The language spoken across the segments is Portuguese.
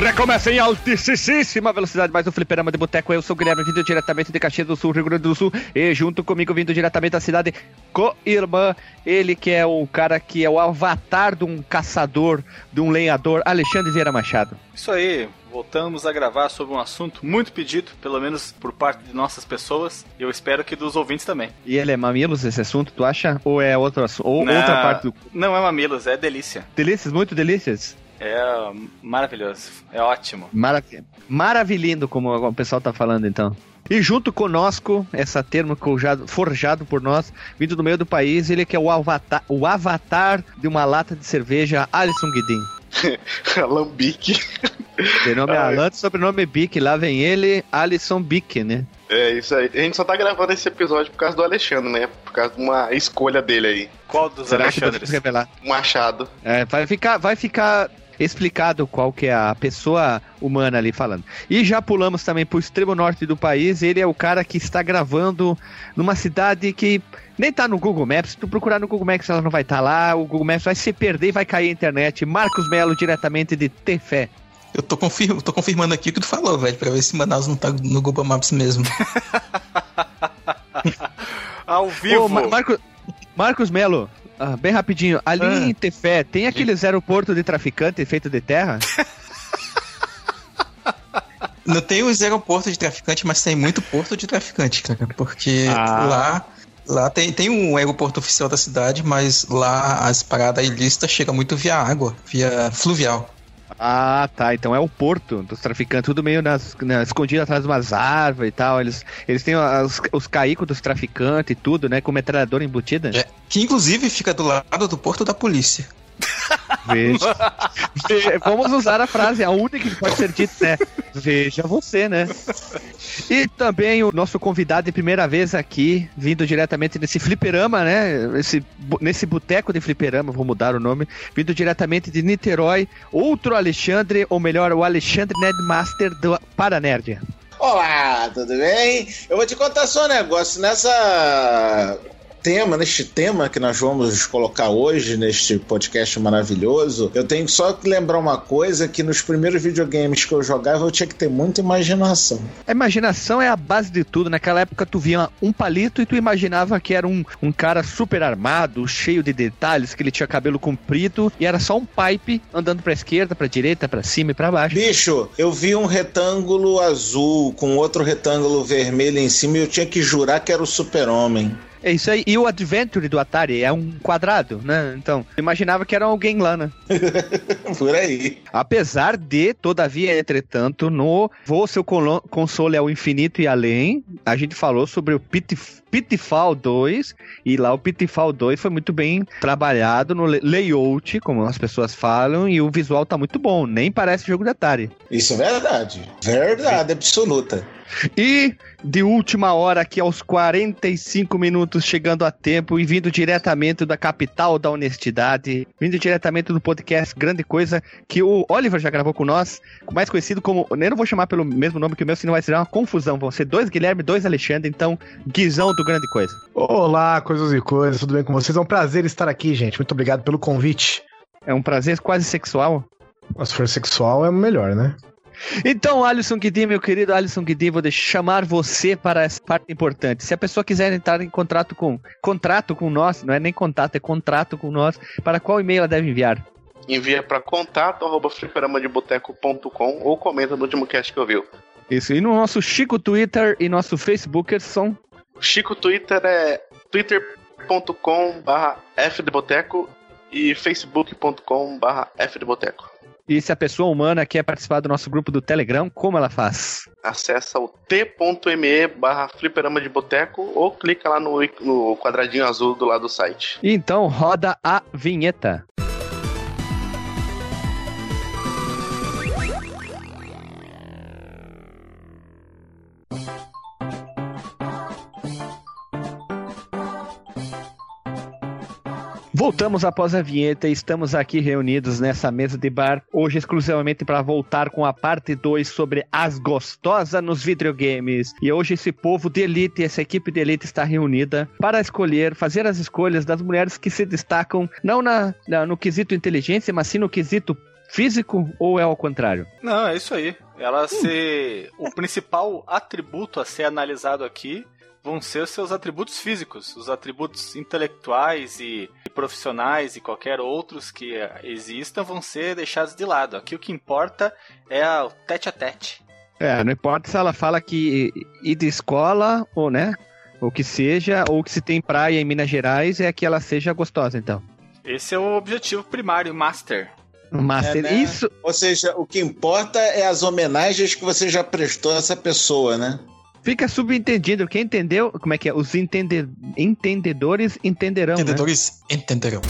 Recomeça em altíssima velocidade, mais um fliperama de boteco. Eu sou o Guilherme, vindo diretamente de Caxias do Sul, Rio Grande do Sul. E junto comigo, vindo diretamente da cidade co-irmã, ele que é o cara que é o avatar de um caçador, de um lenhador, Alexandre Vieira Machado. Isso aí, voltamos a gravar sobre um assunto muito pedido, pelo menos por parte de nossas pessoas, e eu espero que dos ouvintes também. E ele é mamilos esse assunto, tu acha? Ou é outro assunto? Ou Não, outra parte do. Não é mamilos, é delícia. Delícias, muito delícias? É maravilhoso, é ótimo. Mara... Maravilhindo, como o pessoal tá falando então. E junto conosco, essa termo forjado, forjado por nós, vindo do meio do país, ele que é o avatar, o avatar de uma lata de cerveja, Alisson Guidin. Alambique. De nome é. Alan, sobrenome Bic, lá vem ele, Alisson Bic, né? É isso aí. A gente só tá gravando esse episódio por causa do Alexandre, né? Por causa de uma escolha dele aí. Qual dos Será que Alexandres? podemos revelar? O Machado. É, vai ficar, vai ficar explicado qual que é a pessoa humana ali falando. E já pulamos também pro extremo norte do país, ele é o cara que está gravando numa cidade que nem tá no Google Maps, se tu procurar no Google Maps ela não vai estar lá, o Google Maps vai se perder e vai cair a internet. Marcos Melo, diretamente de Tefé. Eu tô, confir tô confirmando aqui o que tu falou, velho, pra ver se Manaus não tá no Google Maps mesmo. Ao vivo! Ô, Mar- Marco- Marcos Melo, ah, bem rapidinho, ali Ah. em Tefé, tem aqueles aeroporto de traficante feito de terra? Não tem os aeroportos de traficante, mas tem muito porto de traficante, cara. Porque Ah. lá, lá tem, tem um aeroporto oficial da cidade, mas lá as paradas ilícitas chegam muito via água, via fluvial. Ah, tá. Então é o porto dos traficantes, tudo meio nas, na- escondido atrás de umas árvores e tal. Eles, eles têm os, os caicos dos traficantes e tudo, né? Com metralhadora embutida. É, que inclusive fica do lado do porto da polícia. Veja. Ve- Vamos usar a frase, a única que pode ser dita, né? Veja você, né? E também o nosso convidado de primeira vez aqui, vindo diretamente desse fliperama, né? Esse, nesse boteco de fliperama, vou mudar o nome, vindo diretamente de Niterói, outro Alexandre, ou melhor, o Alexandre Nedmaster do Paranerd. Olá, tudo bem? Eu vou te contar só um negócio. Nessa tema, neste tema que nós vamos colocar hoje, neste podcast maravilhoso, eu tenho só que lembrar uma coisa, que nos primeiros videogames que eu jogava eu tinha que ter muita imaginação. A imaginação é a base de tudo. Naquela época tu via um palito e tu imaginava que era um, um cara super armado, cheio de detalhes, que ele tinha cabelo comprido e era só um pipe andando pra esquerda, pra direita, pra cima e pra baixo. Bicho, eu vi um retângulo azul com outro retângulo vermelho em cima e eu tinha que jurar que era o super-homem. É isso aí. E o Adventure do Atari é um quadrado, né? Então, imaginava que era alguém lá, né? Por aí. Apesar de, todavia, entretanto, no Voo Seu Console ao Infinito e Além, a gente falou sobre o Pitif- Pitfall 2, e lá o Pitfall 2 foi muito bem trabalhado no layout, como as pessoas falam, e o visual tá muito bom, nem parece jogo de Atari. Isso é verdade. Verdade absoluta. E de última hora, aqui aos 45 minutos, chegando a tempo e vindo diretamente da capital da honestidade, vindo diretamente do podcast Grande Coisa, que o Oliver já gravou com nós, mais conhecido como. Eu não vou chamar pelo mesmo nome que o meu, senão vai ser uma confusão. Vão ser dois Guilherme, dois Alexandre, então, Guizão do Grande Coisa. Olá, coisas e coisas, tudo bem com vocês? É um prazer estar aqui, gente. Muito obrigado pelo convite. É um prazer quase sexual. Mas se for sexual, é melhor, né? Então, Alisson Guidi, meu querido Alisson Guidi, vou deixar- chamar você para essa parte importante. Se a pessoa quiser entrar em contrato com contrato com nós, não é nem contato, é contrato com nós, para qual e-mail ela deve enviar? Envia pra contato arroba ou comenta no último cast que ouviu. Isso. E no nosso Chico Twitter e nosso Facebook são Chico Twitter é twitter.com barra fdeboteco e facebook.com barra fdeboteco. e se a pessoa humana quer participar do nosso grupo do Telegram, como ela faz? Acessa o t.me barra fliperama de boteco ou clica lá no, no quadradinho azul do lado do site. E então roda a vinheta. Voltamos após a vinheta e estamos aqui reunidos nessa mesa de bar, hoje exclusivamente para voltar com a parte 2 sobre as gostosas nos videogames. E hoje esse povo de elite, essa equipe de elite está reunida para escolher, fazer as escolhas das mulheres que se destacam não na, na- no quesito inteligência, mas sim no quesito físico ou é ao contrário? Não, é isso aí. Ela ser. O principal atributo a ser analisado aqui vão ser os seus atributos físicos, os atributos intelectuais e, e profissionais e qualquer outros que existam vão ser deixados de lado. Aqui o que importa é o tete a tete. É, não importa se ela fala que ir de escola ou, né, ou que seja, ou que se tem praia em Minas Gerais, é que ela seja gostosa, então. Esse é o objetivo primário, master. Master, É, né? isso, Ou seja, o que importa é as homenagens que você já prestou a essa pessoa, né? Fica subentendido. Quem entendeu, como é que é? Os entende- entendedores entenderão, né? Entendedores entenderão.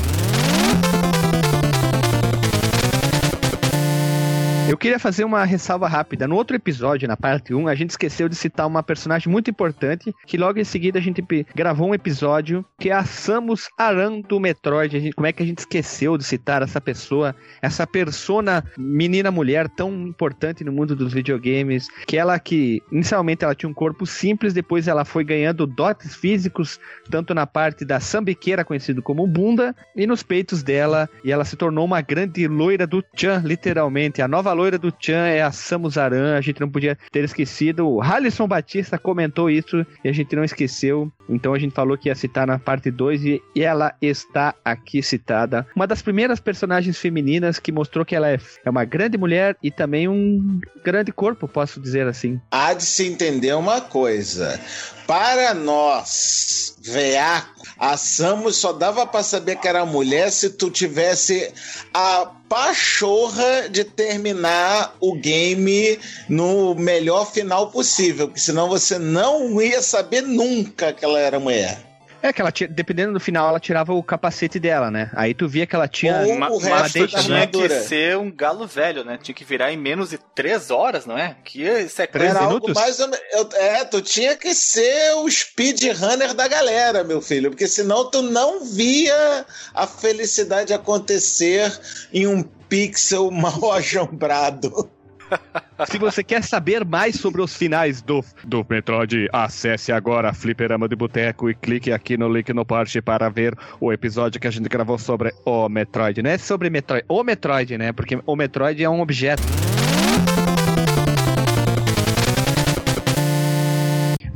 Eu queria fazer uma ressalva rápida. No outro episódio, na parte 1, a gente esqueceu de citar uma personagem muito importante, que logo em seguida a gente gravou um episódio, que é a Samus Aran do Metroid. Gente- como é que a gente esqueceu de citar essa pessoa, essa persona menina-mulher tão importante no mundo dos videogames, que ela que, inicialmente ela tinha um corpo simples, depois ela foi ganhando dotes físicos, tanto na parte da sambiqueira, conhecido como bunda, e nos peitos dela, e ela se tornou uma grande loira do Chan, literalmente. A nova loira do Chan é a Samus Aran, a gente não podia ter esquecido. O Halisson Batista comentou isso e a gente não esqueceu. Então a gente falou que ia citar na parte 2 e ela está aqui citada. Uma das primeiras personagens femininas que mostrou que ela é, é uma grande mulher e também um grande corpo, posso dizer assim. Há de se entender uma coisa. Para nós, veaco, a Samus só dava pra saber que era mulher se tu tivesse a pachorra de terminar o game no melhor final possível, porque senão você não ia saber nunca que ela era mulher. É que ela, dependendo do final, ela tirava o capacete dela, né? Aí tu via que ela tinha Ou Ma- o mas resto deixa, tinha que ser um galo velho, né? Tinha que virar em menos de três horas, não é? Que isso é algo mais ou menos. eu- É, tu tinha que ser o speedrunner da galera, meu filho, porque senão tu não via a felicidade acontecer em um pixel mal ajombrado. Se você quer saber mais sobre os finais do, do Metroid, acesse agora Fliperama de Boteco e clique aqui no link no post para ver o episódio que a gente gravou sobre o Metroid. Não é sobre Metroid, o Metroid, né? Porque o Metroid é um objeto.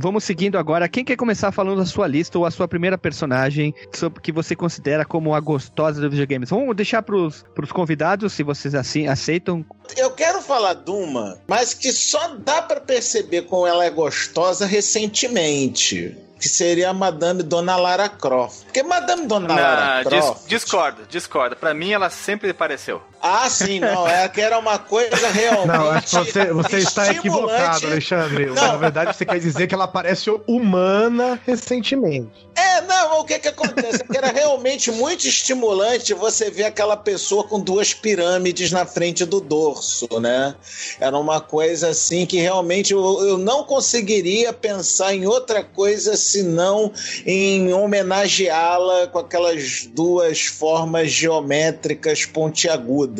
Vamos seguindo agora. Quem quer começar falando a sua lista ou a sua primeira personagem sobre que você considera como a gostosa dos videogames? Vamos deixar pros, pros convidados, se vocês assim aceitam. Eu quero falar de uma, mas que só dá pra perceber como ela é gostosa recentemente. Que seria a Madame Dona Lara Croft. Porque Madame Dona Não, Lara Croft. discordo, discordo. Pra mim, ela sempre pareceu. Ah, sim, não. É que era uma coisa realmente. Não, acho que você, você está equivocado, Alexandre. Não. Na verdade, você quer dizer que ela parece humana recentemente. É, não, o que que acontece? É que era realmente muito estimulante você ver aquela pessoa com duas pirâmides na frente do dorso, né? Era uma coisa assim que realmente eu, eu não conseguiria pensar em outra coisa senão em homenageá-la com aquelas duas formas geométricas pontiagudas,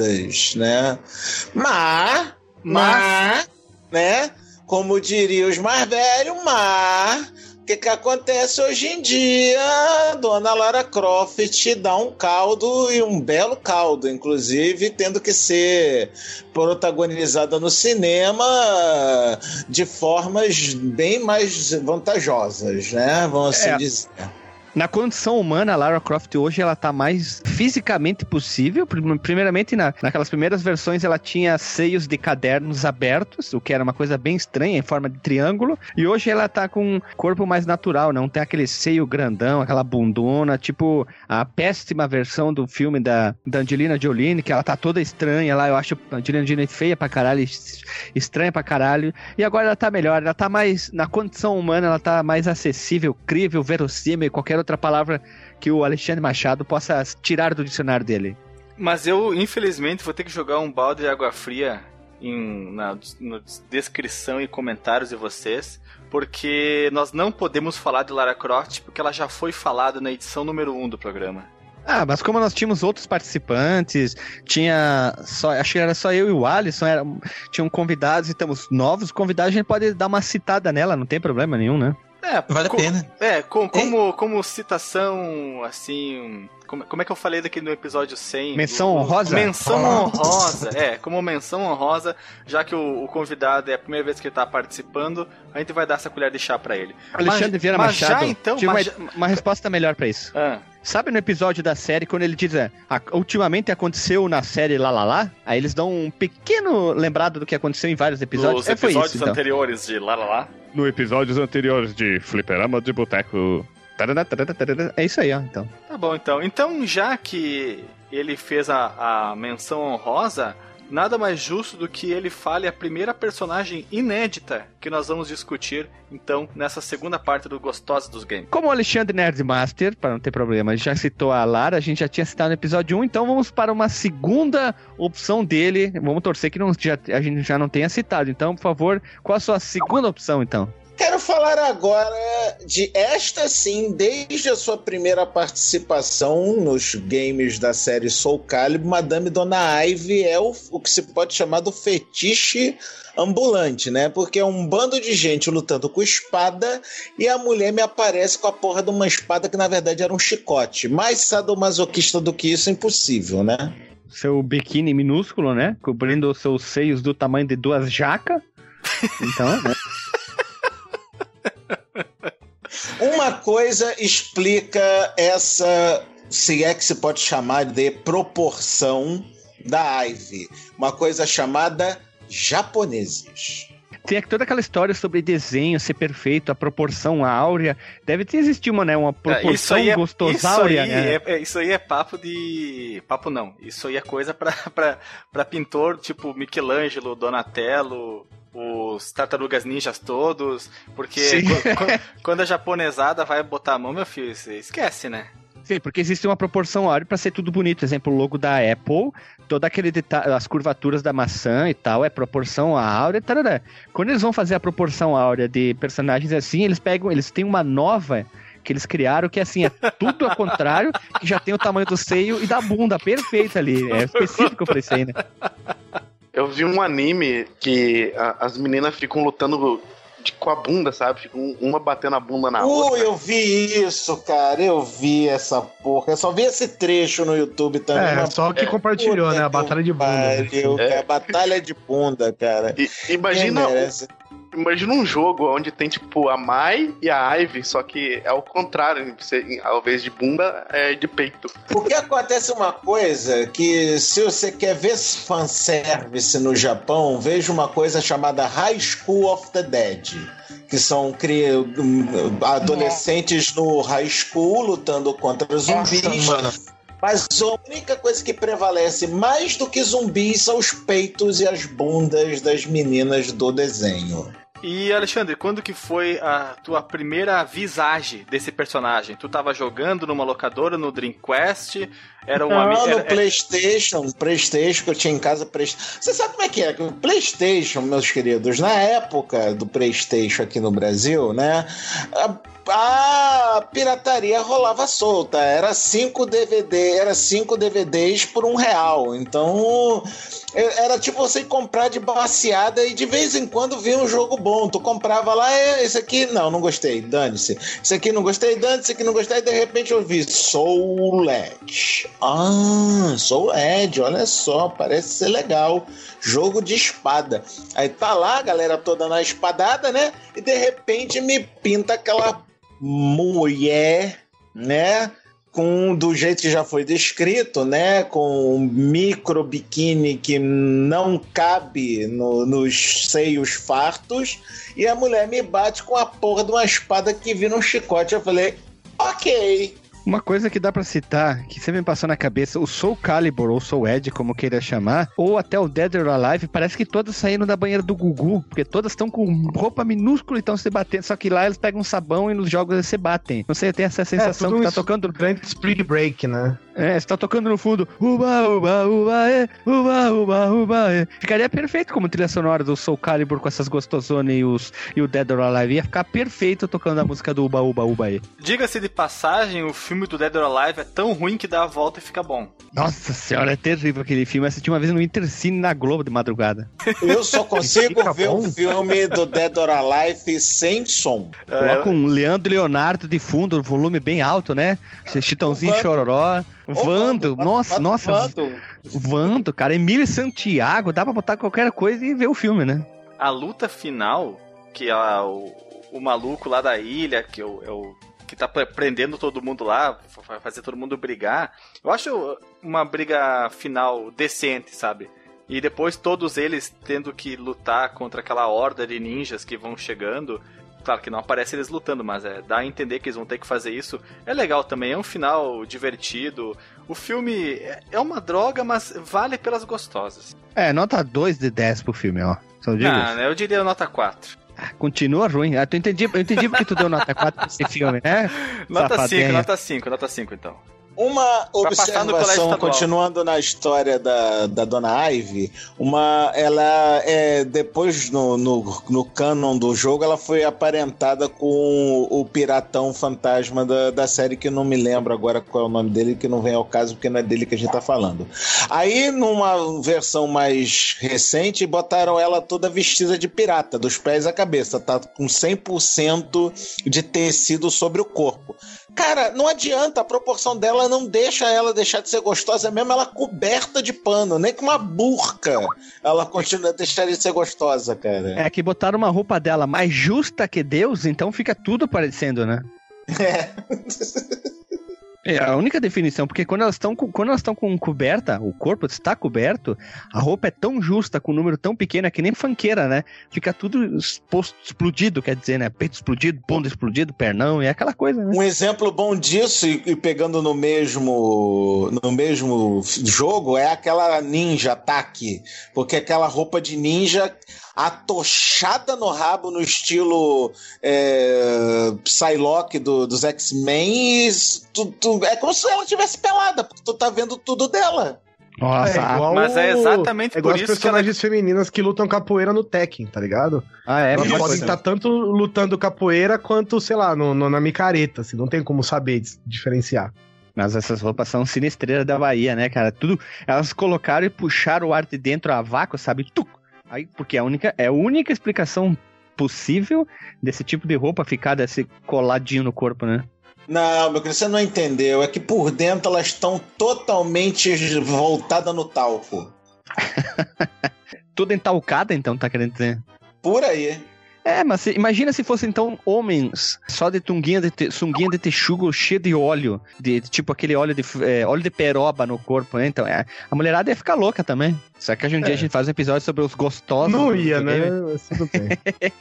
né? Mas, mas, né? Como diriam os mais velhos, mas o que, que acontece hoje em dia? Dona Lara Croft dá um caldo e um belo caldo, inclusive, tendo que ser protagonizada no cinema de formas bem mais vantajosas, né? Vamos assim É. dizer. Na condição humana, a Lara Croft hoje ela tá mais fisicamente possível. Prim- Primeiramente, na, naquelas primeiras versões, ela tinha seios de cadernos abertos, o que era uma coisa bem estranha, em forma de triângulo. E hoje ela tá com um corpo mais natural, não tem aquele seio grandão, aquela bundona, tipo a péssima versão do filme da, da Angelina Jolie, que ela tá toda estranha lá. Eu acho a Angelina Jolie feia pra caralho, es- estranha pra caralho. E agora ela tá melhor, ela tá mais, na condição humana, ela tá mais acessível, crível, verossímil, qualquer outra palavra que o Alexandre Machado possa tirar do dicionário dele. Mas eu, infelizmente, vou ter que jogar um balde de água fria em, na, na descrição e comentários de vocês, porque nós não podemos falar de Lara Croft, porque ela já foi falada na edição número 1 do programa. Ah, mas como nós tínhamos outros participantes, tinha só, acho que era só eu e o Alisson, era, tinham convidados e estamos novos convidados, a gente pode dar uma citada nela, não tem problema nenhum, né? É, Vale co- a pena. É, com- como, como citação, assim. Como, como é que eu falei daqui no episódio 100? Menção honrosa? Menção honrosa, é, como menção honrosa, já que o, o convidado é a primeira vez que ele tá participando, a gente vai dar essa colher de chá pra ele. Alexandre Mas- Vieira mas Machado. já então, tive mas uma, uma resposta melhor pra isso. Ah, Sabe no episódio da série, quando ele diz, é, "Ah, ultimamente aconteceu na série lá lá lá? Aí eles dão um pequeno lembrado do que aconteceu em vários episódios. nos É, foi episódios isso, então. anteriores de Lá Lá Lá. No episódios anteriores de Fliperama de Boteco. É isso aí, ó, então. Tá bom, então. Então, já que ele fez a, a menção honrosa, nada mais justo do que ele fale a primeira personagem inédita que nós vamos discutir, então, nessa segunda parte do Gostosa dos Games. Como o Alexandre Nerdmaster, para não ter problema, já citou a Lara, a gente já tinha citado no episódio 1, então vamos para uma segunda opção dele. Vamos torcer que não, já, a gente já não tenha citado. Então, por favor, qual a sua segunda opção, então? Quero falar agora de esta sim, desde a sua primeira participação nos games da série Soul Calibur, Madame Dona Ivy é o, o que se pode chamar do fetiche ambulante, né? Porque é um bando de gente lutando com espada e a mulher me aparece com a porra de uma espada que na verdade era um chicote. Mais sadomasoquista do que isso, impossível, né? Seu biquíni minúsculo, né? Cobrindo os seus seios do tamanho de duas jacas. Então, né? Uma coisa explica essa, se é que se pode chamar de proporção da Ivy. Uma coisa chamada japoneses. Tem toda aquela história sobre desenho ser perfeito, a proporção áurea. Deve ter existido uma, né, uma proporção isso aí é, isso gostosáurea, aí né? é, é- isso aí é papo de. Papo não. Isso aí é coisa pra pintor tipo Michelangelo, Donatello, os tartarugas ninjas todos. Porque quando a japonesada vai botar a mão, meu filho, você esquece, né? Sim, porque existe uma proporção áurea pra ser tudo bonito. Exemplo, o logo da Apple, todo aquele detalhe, as curvaturas da maçã e tal, é proporção áurea, tarará. Quando eles vão fazer a proporção áurea de personagens assim, eles pegam, eles têm uma nova que eles criaram que assim é tudo ao contrário, que já tem o tamanho do seio e da bunda perfeita ali. É específico pra isso aí, né? Eu vi um anime que a- as meninas ficam lutando de- com a bunda, sabe? Ficam uma batendo a bunda na Ui, outra. eu vi isso, cara. Eu vi essa porra. Eu só vi esse trecho no YouTube também. É, só que compartilhou, puta né? A batalha de bunda. né? pariu, É. cara. Batalha de bunda, cara. E- imagina? Imagina um jogo onde tem tipo a Mai e a Ivy, só que é o contrário. Você, ao invés de bunda, é de peito. Porque acontece uma coisa que, se você quer ver fanservice no Japão, veja uma coisa chamada High School of the Dead. Que são cri- um, adolescentes no high school lutando contra zumbis. Nossa. Mas a única coisa que prevalece mais do que zumbis são os peitos e as bundas das meninas do desenho. E Alexandre, quando que foi a tua primeira visagem desse personagem? Tu tava jogando numa locadora no Dreamcast? Era um Não, amigo. Era, PlayStation, PlayStation que eu tinha em casa. Você sabe como é que é? O PlayStation, meus queridos, na época do PlayStation aqui no Brasil, né? A, pirataria rolava solta. Era cinco DVD, era cinco DVDs por um real. Então era tipo você comprar de baseada e de vez em quando vinha um jogo bom. Tu comprava lá, é, esse aqui, não, não gostei, dane-se. Esse aqui não gostei, dane-se, esse aqui não gostei, e de repente eu vi Soul Edge. Ah, Soul Edge, olha só, parece ser legal. Jogo de espada. Aí tá lá, a galera toda na espadada, né? E de repente me pinta aquela mulher, né? Com, do jeito que já foi descrito, né? Com um micro biquíni que não cabe no- nos seios fartos. E a mulher me bate com a porra de uma espada que vira um chicote. Eu falei, ok. Uma coisa que dá pra citar, que sempre me passou na cabeça, o Soul Calibur, ou Soul Edge, como queira chamar, ou até o Dead or Alive, parece que todas saíram da banheira do Gugu, porque todas estão com roupa minúscula e estão se batendo, só que lá eles pegam um sabão e nos jogos eles se batem. Não sei, tem essa sensação tudo que tá tocando... Grande Spring Break, né? É, você tá tocando no fundo, uba, uba, uba, é, uba, uba, uba, é. Ficaria perfeito como trilha sonora do Soul Calibur com essas gostosonas e, os, e o Dead or Alive. Ia ficar perfeito tocando a música do uba, uba, uba, é. Diga-se de passagem, o filme do Dead or Alive é tão ruim que dá a volta e fica bom. Nossa senhora, é terrível aquele filme. Eu assisti uma vez no Intercine na Globo de madrugada. Eu só consigo ver bom. o filme do Dead or Alive sem som. Coloca um Leandro e Leonardo de fundo, volume bem alto, né? Chitãozinho O Vando. Chororó. Vando, nossa, nossa. Vando. Vando, cara. Emílio Santiago, dá pra botar qualquer coisa e ver o filme, né? A luta final, que é o, o maluco lá da ilha, que é o, é o- que tá pre- prendendo todo mundo lá, vai fazer todo mundo brigar. Eu acho uma briga final decente, sabe? E depois todos eles tendo que lutar contra aquela horda de ninjas que vão chegando. Claro que não aparece eles lutando, mas é, dá a entender que eles vão ter que fazer isso. É legal também, é um final divertido. O filme é- é uma droga, mas vale pelas gostosas. É, nota 2 de 10 pro filme, ó. Só digo Ah, isso. eu diria nota 4. Continua ruim. Ah, tu entendi, eu entendi porque tu deu nota 4 pra esse filme, né? Nota Safadinha. 5, nota 5, nota 5 então. Uma observação, continuando na história da, da Dona Ivy, uma, ela é, depois no, no, no canon do jogo, ela foi aparentada com o piratão fantasma da, da série, que não me lembro agora qual é o nome dele, que não vem ao caso, porque não é dele que a gente tá falando. Aí, numa versão mais recente, botaram ela toda vestida de pirata, dos pés à cabeça, tá com 100% de tecido sobre o corpo. Cara, não adianta, a proporção dela não deixa ela deixar de ser gostosa, mesmo ela coberta de pano, nem com uma burca ela continua a deixar de ser gostosa, cara. É que botaram uma roupa dela mais justa que Deus, então fica tudo parecendo, né? É a única definição, porque quando elas estão quando elas estão com coberta, o corpo está coberto, a roupa é tão justa, com um número tão pequeno, é que nem fanqueira, né? Fica tudo exposto, explodido, quer dizer, né? Peito explodido, bunda explodido, pernão, é aquela coisa, né? Um exemplo bom disso, e, e pegando no mesmo, no mesmo jogo, é aquela ninja ataque. Porque aquela roupa de ninja atochada no rabo no estilo é, Psylocke do, dos X-Men, tu- tu- é como se ela tivesse pelada, porque tu tá vendo tudo dela. Nossa, é igual, mas é exatamente é igual por as isso que ela- personagens femininas que lutam capoeira no Tekken, tá ligado? ah, é, Elas podem estar tanto lutando capoeira quanto, sei lá, no, no- na micareta, assim, não tem como saber diferenciar. Mas essas roupas são sinistreiras da Bahia, né, cara? Tudo. Elas colocaram e puxaram o ar de dentro a vácuo, sabe? Tuc! Aí, porque é a única, é a única explicação possível desse tipo de roupa ficar desse coladinho no corpo, né? Não, meu querido, você não entendeu. É que por dentro elas estão totalmente voltadas no talco. Tudo entalcada, então, tá querendo dizer? Por aí. É, mas se- imagina se fossem então homens só de tunguinha de te, sunguinha de texugo cheio de óleo, de, de tipo aquele óleo de é, óleo de peroba no corpo, né? Então, é, a mulherada ia ficar louca também. Só que hoje em dia É. a gente faz um episódio sobre os gostosos. não ia, né? Mas tudo bem.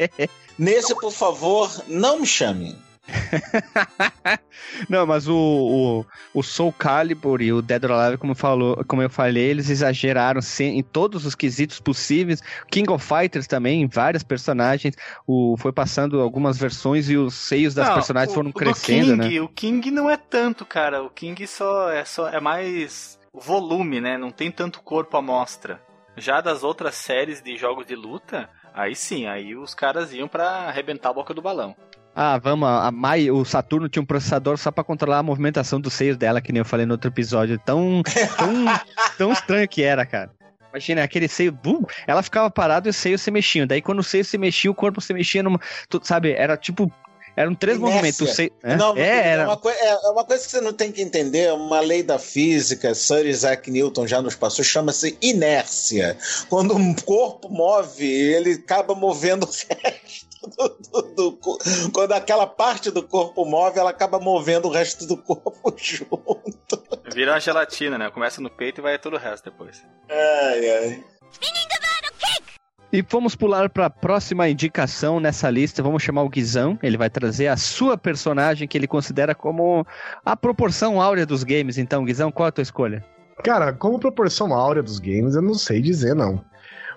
Nesse, por favor, não me chame. Não, mas o, o, o Soul Calibur e o Dead or Alive, como, falou, como eu falei, eles exageraram em todos os quesitos possíveis. King of Fighters também, em vários personagens. O, foi passando algumas versões e os seios das Não, personagens o- foram crescendo, King, né? O King não é tanto, cara. O King só é, só é mais volume, né? Não tem tanto corpo à mostra. Já das outras séries de jogos de luta, aí sim, aí os caras iam pra arrebentar a boca do balão. Ah, vamos, a Mai, o Saturno tinha um processador só pra controlar a movimentação dos seios dela, que nem eu falei no outro episódio. Tão, tão, tão estranho que era, cara. Imagina, aquele seio, bum, ela ficava parada e os seios se mexiam. Daí quando o seio se mexia, o corpo se mexia numa. Tu, sabe, era tipo. Eram três Inércia. movimentos. O seio, né? Não, é, é, era. uma coi- é- é uma coisa que você não tem que entender, é uma lei da física, Sir Isaac Newton já nos passou, chama-se inércia. Quando um corpo move, ele acaba movendo o resto do, do- do Quando aquela parte do corpo move, ela acaba movendo o resto do corpo junto. Vira uma gelatina, né? Começa no peito e vai todo o resto depois. Ai, ai. E vamos pular para a próxima indicação nessa lista. Vamos chamar o Guizão. Ele vai trazer a sua personagem que ele considera como a proporção áurea dos games. Então, Guizão, qual a tua escolha? Cara, como proporção áurea dos games, eu não sei dizer, não.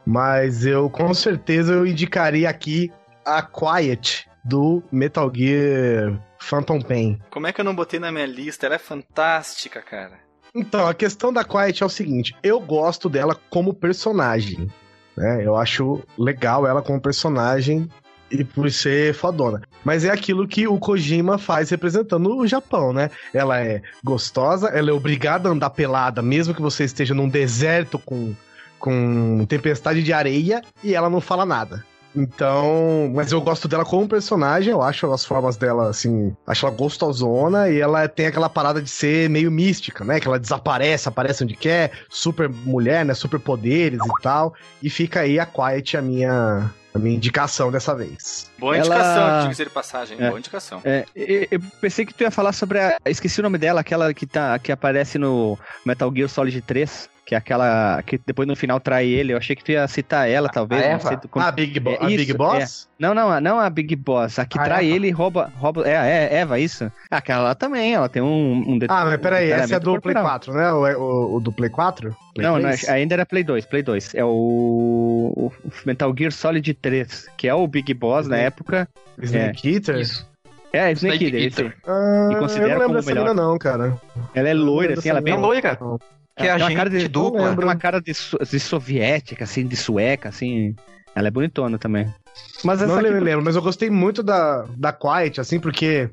Mas eu, com certeza, eu indicaria aqui a Quiet do Metal Gear Phantom Pain. Como é que eu não botei na minha lista? Ela é fantástica, cara. Então, a questão da Quiet é o seguinte: eu gosto dela como personagem. Né? Eu acho legal ela como personagem. e por ser fodona. Mas é aquilo que o Kojima faz representando o Japão, né? Ela é gostosa, ela é obrigada a andar pelada, mesmo que você esteja num deserto com, com tempestade de areia, e ela não fala nada. Então, mas eu gosto dela como personagem, eu acho as formas dela, assim, acho ela gostosona e ela tem aquela parada de ser meio mística, né? Que ela desaparece, aparece onde quer, super mulher, né? Super poderes e tal. E fica aí a Quiet, a minha, a minha indicação dessa vez. Boa Ela- indicação, diga-se de passagem. É. Boa indicação. É, e- eu pensei que tu ia falar sobre a. Esqueci o nome dela, aquela que, tá, que aparece no Metal Gear Solid 3, que é aquela que depois no final trai ele. Eu achei que tu ia citar ela, talvez. A não Eva? sei tu- Ah, a Big, Bo É a Big isso, Boss? Não, não, a- não a Big Boss, a que Ah, trai Eva. ele e rouba. rouba é, é, Eva, isso? Ah, Aquela lá também, ela tem um. um det- Ah, mas peraí, um essa é do detalhamento Play corporal. 4, né? O, o, o do Play 4? Play Não, não, 3? ainda era Play 2, Play 2. É o, o Metal Gear Solid 3, que é o Big Boss na Uhum. época. Snake Eater? Isso. É, Snake Snake Eater, aí. Ah, E considera eu não lembro como dessa melhor. mina não, cara. Ela é loira, assim, ela é bem É loira. Que é uma agente cara de dupla. Tem uma cara de, de soviética, assim, de sueca, assim. Ela é bonitona também. Mas essa Não aqui, lembro, mas eu gostei muito da, da Quiet, assim, porque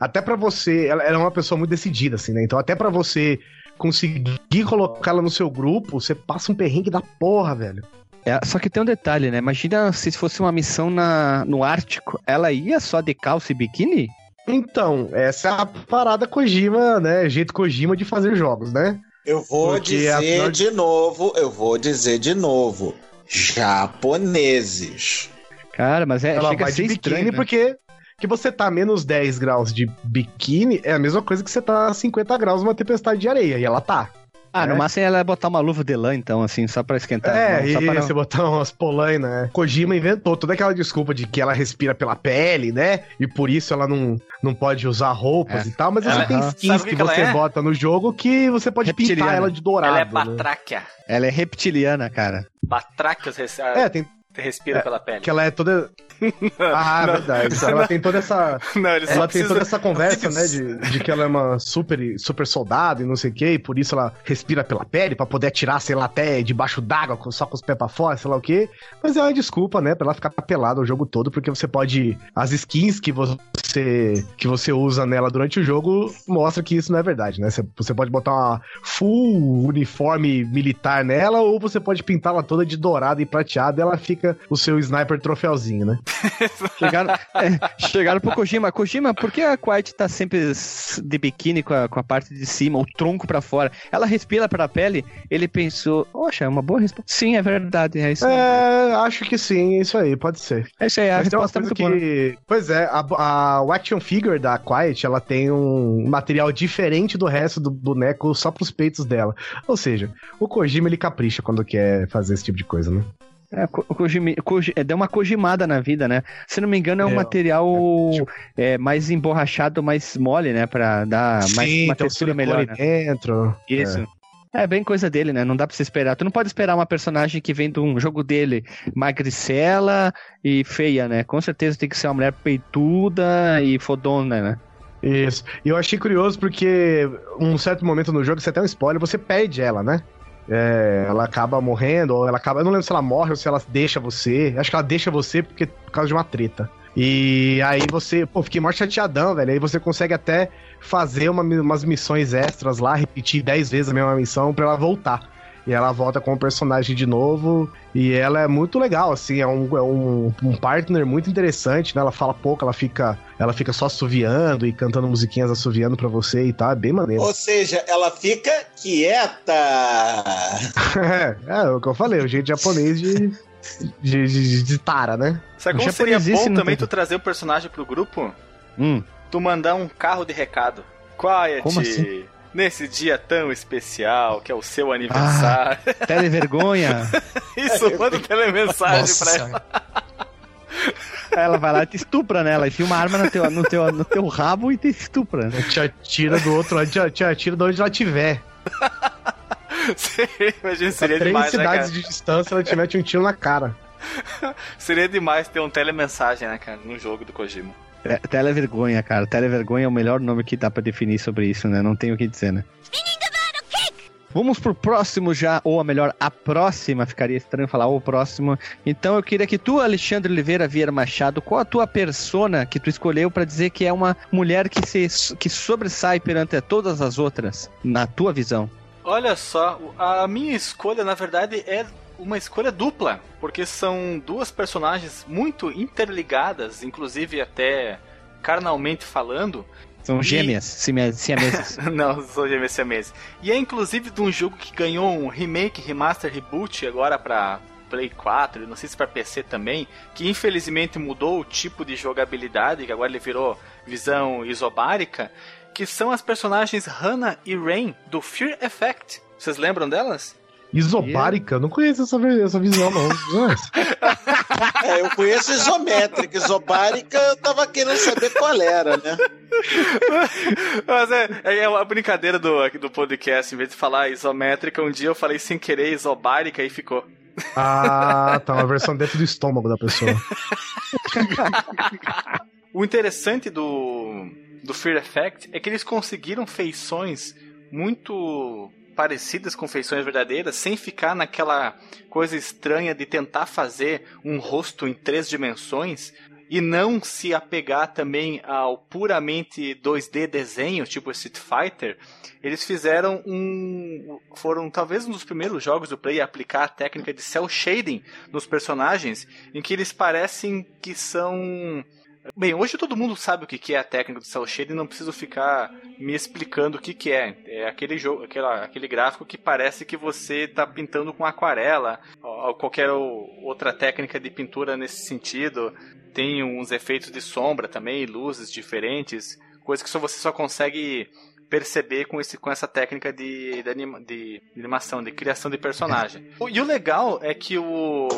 até pra você, ela, ela é uma pessoa muito decidida, assim, né? Então até pra você conseguir colocá-la no seu grupo, você passa um perrengue da porra, velho. é, só que tem um detalhe, né? Imagina se fosse uma missão na, no Ártico. Ela ia só de calça e biquíni? Então, essa é a parada Kojima, né? Jeito Kojima de fazer jogos, né? Eu vou Porque dizer de novo, eu vou dizer de novo. Japoneses. Cara, mas é, Ela chega a vai ser de biquíni estranho, né? porque que você tá a menos 10 graus de biquíni é a mesma coisa que você tá a 50 graus numa tempestade de areia, e ela tá. Ah, no É. máximo ela ia botar uma luva de lã, então, assim, só pra esquentar. É, não, só e pra você botar umas polainas, né? Kojima inventou toda aquela desculpa de que ela respira pela pele, né? E por isso ela não, não pode usar roupas É. e tal, mas Ela- você tem Aham. skins que, que você é? bota no jogo que você pode pintar ela de dourado. Ela é né? batráquia. Ela é reptiliana, cara. Batráquias É, tem respira é, pela pele. que ela é toda. Ah, Não. verdade. Ela tem toda essa. Não, ele só Ela tem toda essa conversa, né, de, de que ela é uma super, super soldado e não sei o quê, e por isso ela respira pela pele, pra poder atirar, sei lá, até debaixo d'água, só com os pés pra fora, sei lá o quê. Mas é uma desculpa, né, pra ela ficar pelada o jogo todo, porque você pode. As skins que você, que você usa nela durante o jogo mostra que isso não é verdade, né? Você, você pode botar uma full uniforme militar nela, ou você pode pintá-la toda de dourado e prateado, e ela fica o seu sniper troféuzinho, né? Chegaram, é, chegaram pro Kojima. Kojima, por que a Quiet tá sempre de biquíni com a, com a parte de cima, o tronco pra fora? Ela respira pela pele? Ele pensou, poxa, é uma boa resposta. Sim, é verdade, é isso. É, acho que sim, é isso aí, pode ser. É isso aí, a Mas resposta é muito boa. que. Pois é, a, a o action figure da Quiet, ela tem um material diferente do resto do boneco só pros peitos dela. Ou seja, o Kojima ele capricha quando quer fazer esse tipo de coisa, né? É, Ko- Kojimi, Koji, é, deu uma kojimada na vida, né? Se não me engano, é um É, material é, mais emborrachado, mais mole, né? Pra dar mais, uma um textura melhor, né? dentro. Isso. É. bem coisa dele, né? Não dá pra você esperar. Tu não pode esperar uma personagem que vem de um jogo dele magricela e feia, né? Com certeza tem que ser uma mulher peituda e fodona, né? Isso. E eu achei curioso porque um certo momento no jogo, isso é até um spoiler, você perde ela, né? É, ela acaba morrendo, ou ela acaba. Eu não lembro se ela morre ou se ela deixa você. Acho que ela deixa você porque, por causa de uma treta. E aí você, pô, fiquei mó chateadão, velho. Aí você consegue até fazer uma- umas missões extras lá, repetir 10 vezes a mesma missão pra ela voltar. E ela volta com o personagem de novo. E ela é muito legal, assim, é um, é um, um partner muito interessante, né? Ela fala pouco, ela fica, ela fica só assoviando e cantando musiquinhas assoviando pra você e tal. É bem maneiro. Ou seja, ela fica quieta. é, é o que eu falei, o jeito japonês de, de, de, de tara, né? Sabe como seria bom também tem- tu trazer o personagem pro grupo? Hum. Tu mandar um carro de recado. Quiet. Como assim? Nesse dia tão especial, que é o seu aniversário. Televergonha. Isso, manda telemensagem Nossa pra ela. ela vai lá e te estupra, né? Ela enfia uma arma no teu, no teu, no teu rabo e te estupra. né? Te atira do outro lado, te te atira de onde ela tiver. Imagina, seria três demais, né, cidades cara? de distância, ela te mete um tiro na cara. Seria demais ter um telemensagem, né, cara, num jogo do Kojima. É, televergonha, cara. Televergonha é o melhor nome que dá pra definir sobre isso, né? Não tem o que dizer, né? Vamos pro próximo já, ou a melhor, a próxima. Ficaria estranho falar o próximo. Então eu queria que tu, Alexandre Oliveira Vieira Machado, qual a tua persona que tu escolheu para dizer que é uma mulher que se que sobressai perante todas as outras, na tua visão? Olha só, a minha escolha, na verdade, é uma escolha dupla, porque são duas personagens muito interligadas, inclusive até carnalmente falando, são gêmeas, e... siameses. não, são gêmeas siameses. E é inclusive de um jogo que ganhou um remake, remaster, reboot agora pra Play 4, não sei se para PC também, que infelizmente mudou o tipo de jogabilidade, que agora ele virou visão isobárica, que são as personagens Hannah e Rain do Fear Effect. Vocês lembram delas? Isobárica? Não conheço essa, essa visão, não. é, eu conheço isométrica. Isobárica eu tava querendo saber qual era, né? Mas é, é a brincadeira do, do podcast. Em vez de falar isométrica, um dia eu falei sem querer isobárica e ficou. Ah, tá. Uma versão dentro do estômago da pessoa. o interessante do, do Fear Effect é que eles conseguiram feições muito parecidas com feições verdadeiras, sem ficar naquela coisa estranha de tentar fazer um rosto em três dimensões e não se apegar também ao puramente 2D desenho, tipo Street Fighter, eles fizeram um. foram talvez um dos primeiros jogos do Play a aplicar a técnica de cel shading nos personagens, em que eles parecem que são Bem, hoje todo mundo sabe o que é a técnica do cel shading, não preciso ficar me explicando o que é. É aquele jogo, aquela, aquele gráfico que parece que você está pintando com aquarela, ou qualquer outra técnica de pintura nesse sentido. Tem uns efeitos de sombra também, luzes diferentes, coisas que só você só consegue perceber com, esse, com essa técnica de, de, anima, de, animação, de criação de personagem. E o legal é que o,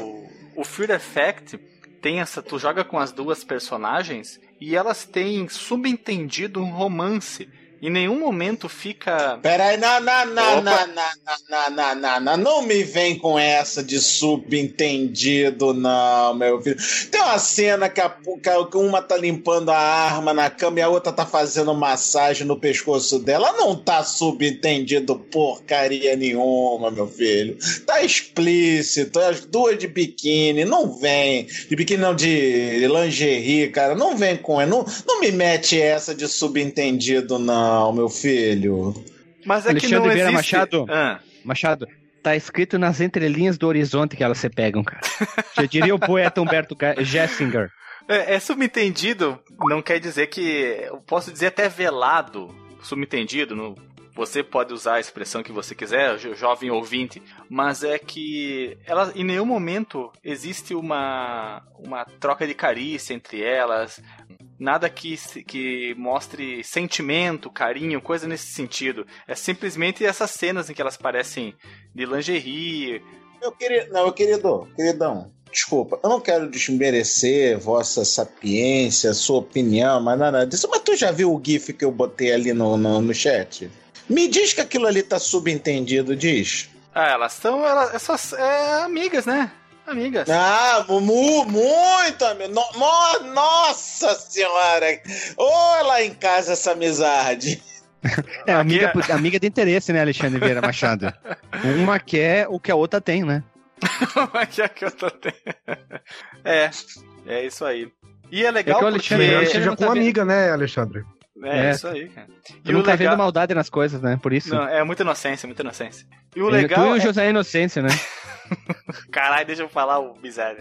o Fear Effect tem essa. Tu joga com as duas personagens e elas têm subentendido um romance em nenhum momento fica. Peraí, não, não, não, não, não, não, não, não, não, não me vem com essa de subentendido, não, meu filho. Tem uma cena que, a, que uma tá limpando a arma na cama e a outra tá fazendo massagem no pescoço dela. Não tá subentendido porcaria nenhuma, meu filho. Tá explícito, as duas de biquíni, não vem. De biquíni não, de lingerie, cara, não vem com. Não, não me mete essa de subentendido, não. Não, meu filho. Mas é Alexandre que não Vieira existe... Machado. Ah. Machado, tá escrito nas entrelinhas do horizonte que elas se pegam, cara. Já diria o poeta Humberto Gessinger. É, é subentendido, não quer dizer que. Eu posso dizer até velado, subentendido, no, você pode usar a expressão que você quiser, jovem ouvinte, mas é que ela, em nenhum momento existe uma, uma troca de carícia entre elas, nada que, que mostre sentimento, carinho, coisa nesse sentido. É simplesmente essas cenas em que elas parecem de lingerie. Meu querido, não, meu querido, queridão, desculpa, eu não quero desmerecer vossa sapiência, sua opinião, mas nada disso. Mas tu já viu o GIF que eu botei ali no, no, no chat? Me diz que aquilo ali tá subentendido, diz. Ah, elas são elas, essas é, amigas, né? Amigas. Ah, mu muito amigo. No, no, nossa senhora! Olha lá em casa essa amizade. É, amiga, é... amiga de interesse, né, Alexandre Vieira Machado? Uma quer o que a outra tem, né? Uma quer o que a outra tem. É, é isso aí. E é legal é que o Alexandre, porque... Alexandre com tá amiga, né, Alexandre? É, é, isso aí, cara. E não tá legal... vendo maldade nas coisas, né? Por isso. Não, é muita inocência, muita inocência. E o legal. Tu e o é... José Inocência, né? Caralho, deixa eu falar o miséria.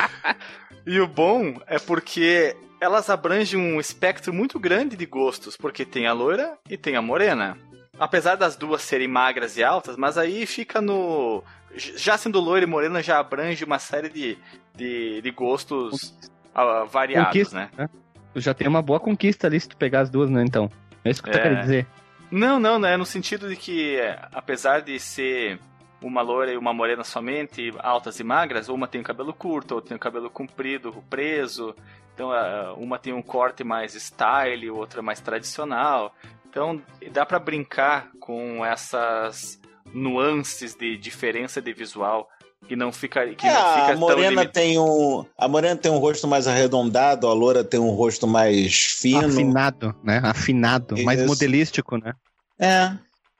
e o bom é porque elas abrangem um espectro muito grande de gostos, porque tem a loira e tem a morena. Apesar das duas serem magras e altas, mas aí fica no. Já sendo loira e morena, já abrange uma série de, de, de gostos uh, variados, Conquista, né? né? Tu já tem uma boa conquista ali se tu pegar as duas, né? Então. É isso que tu é. quer dizer. Não, não, né? No sentido de que, apesar de ser uma loira e uma morena somente, altas e magras, uma tem o cabelo curto, outra tem o cabelo comprido, preso. Então, uma tem um corte mais style, outra mais tradicional. Então, dá para brincar com essas nuances de diferença de visual que não fica que é, não fica a morena tem um a morena tem um rosto mais arredondado a loura tem um rosto mais fino afinado né afinado Isso. mais modelístico né é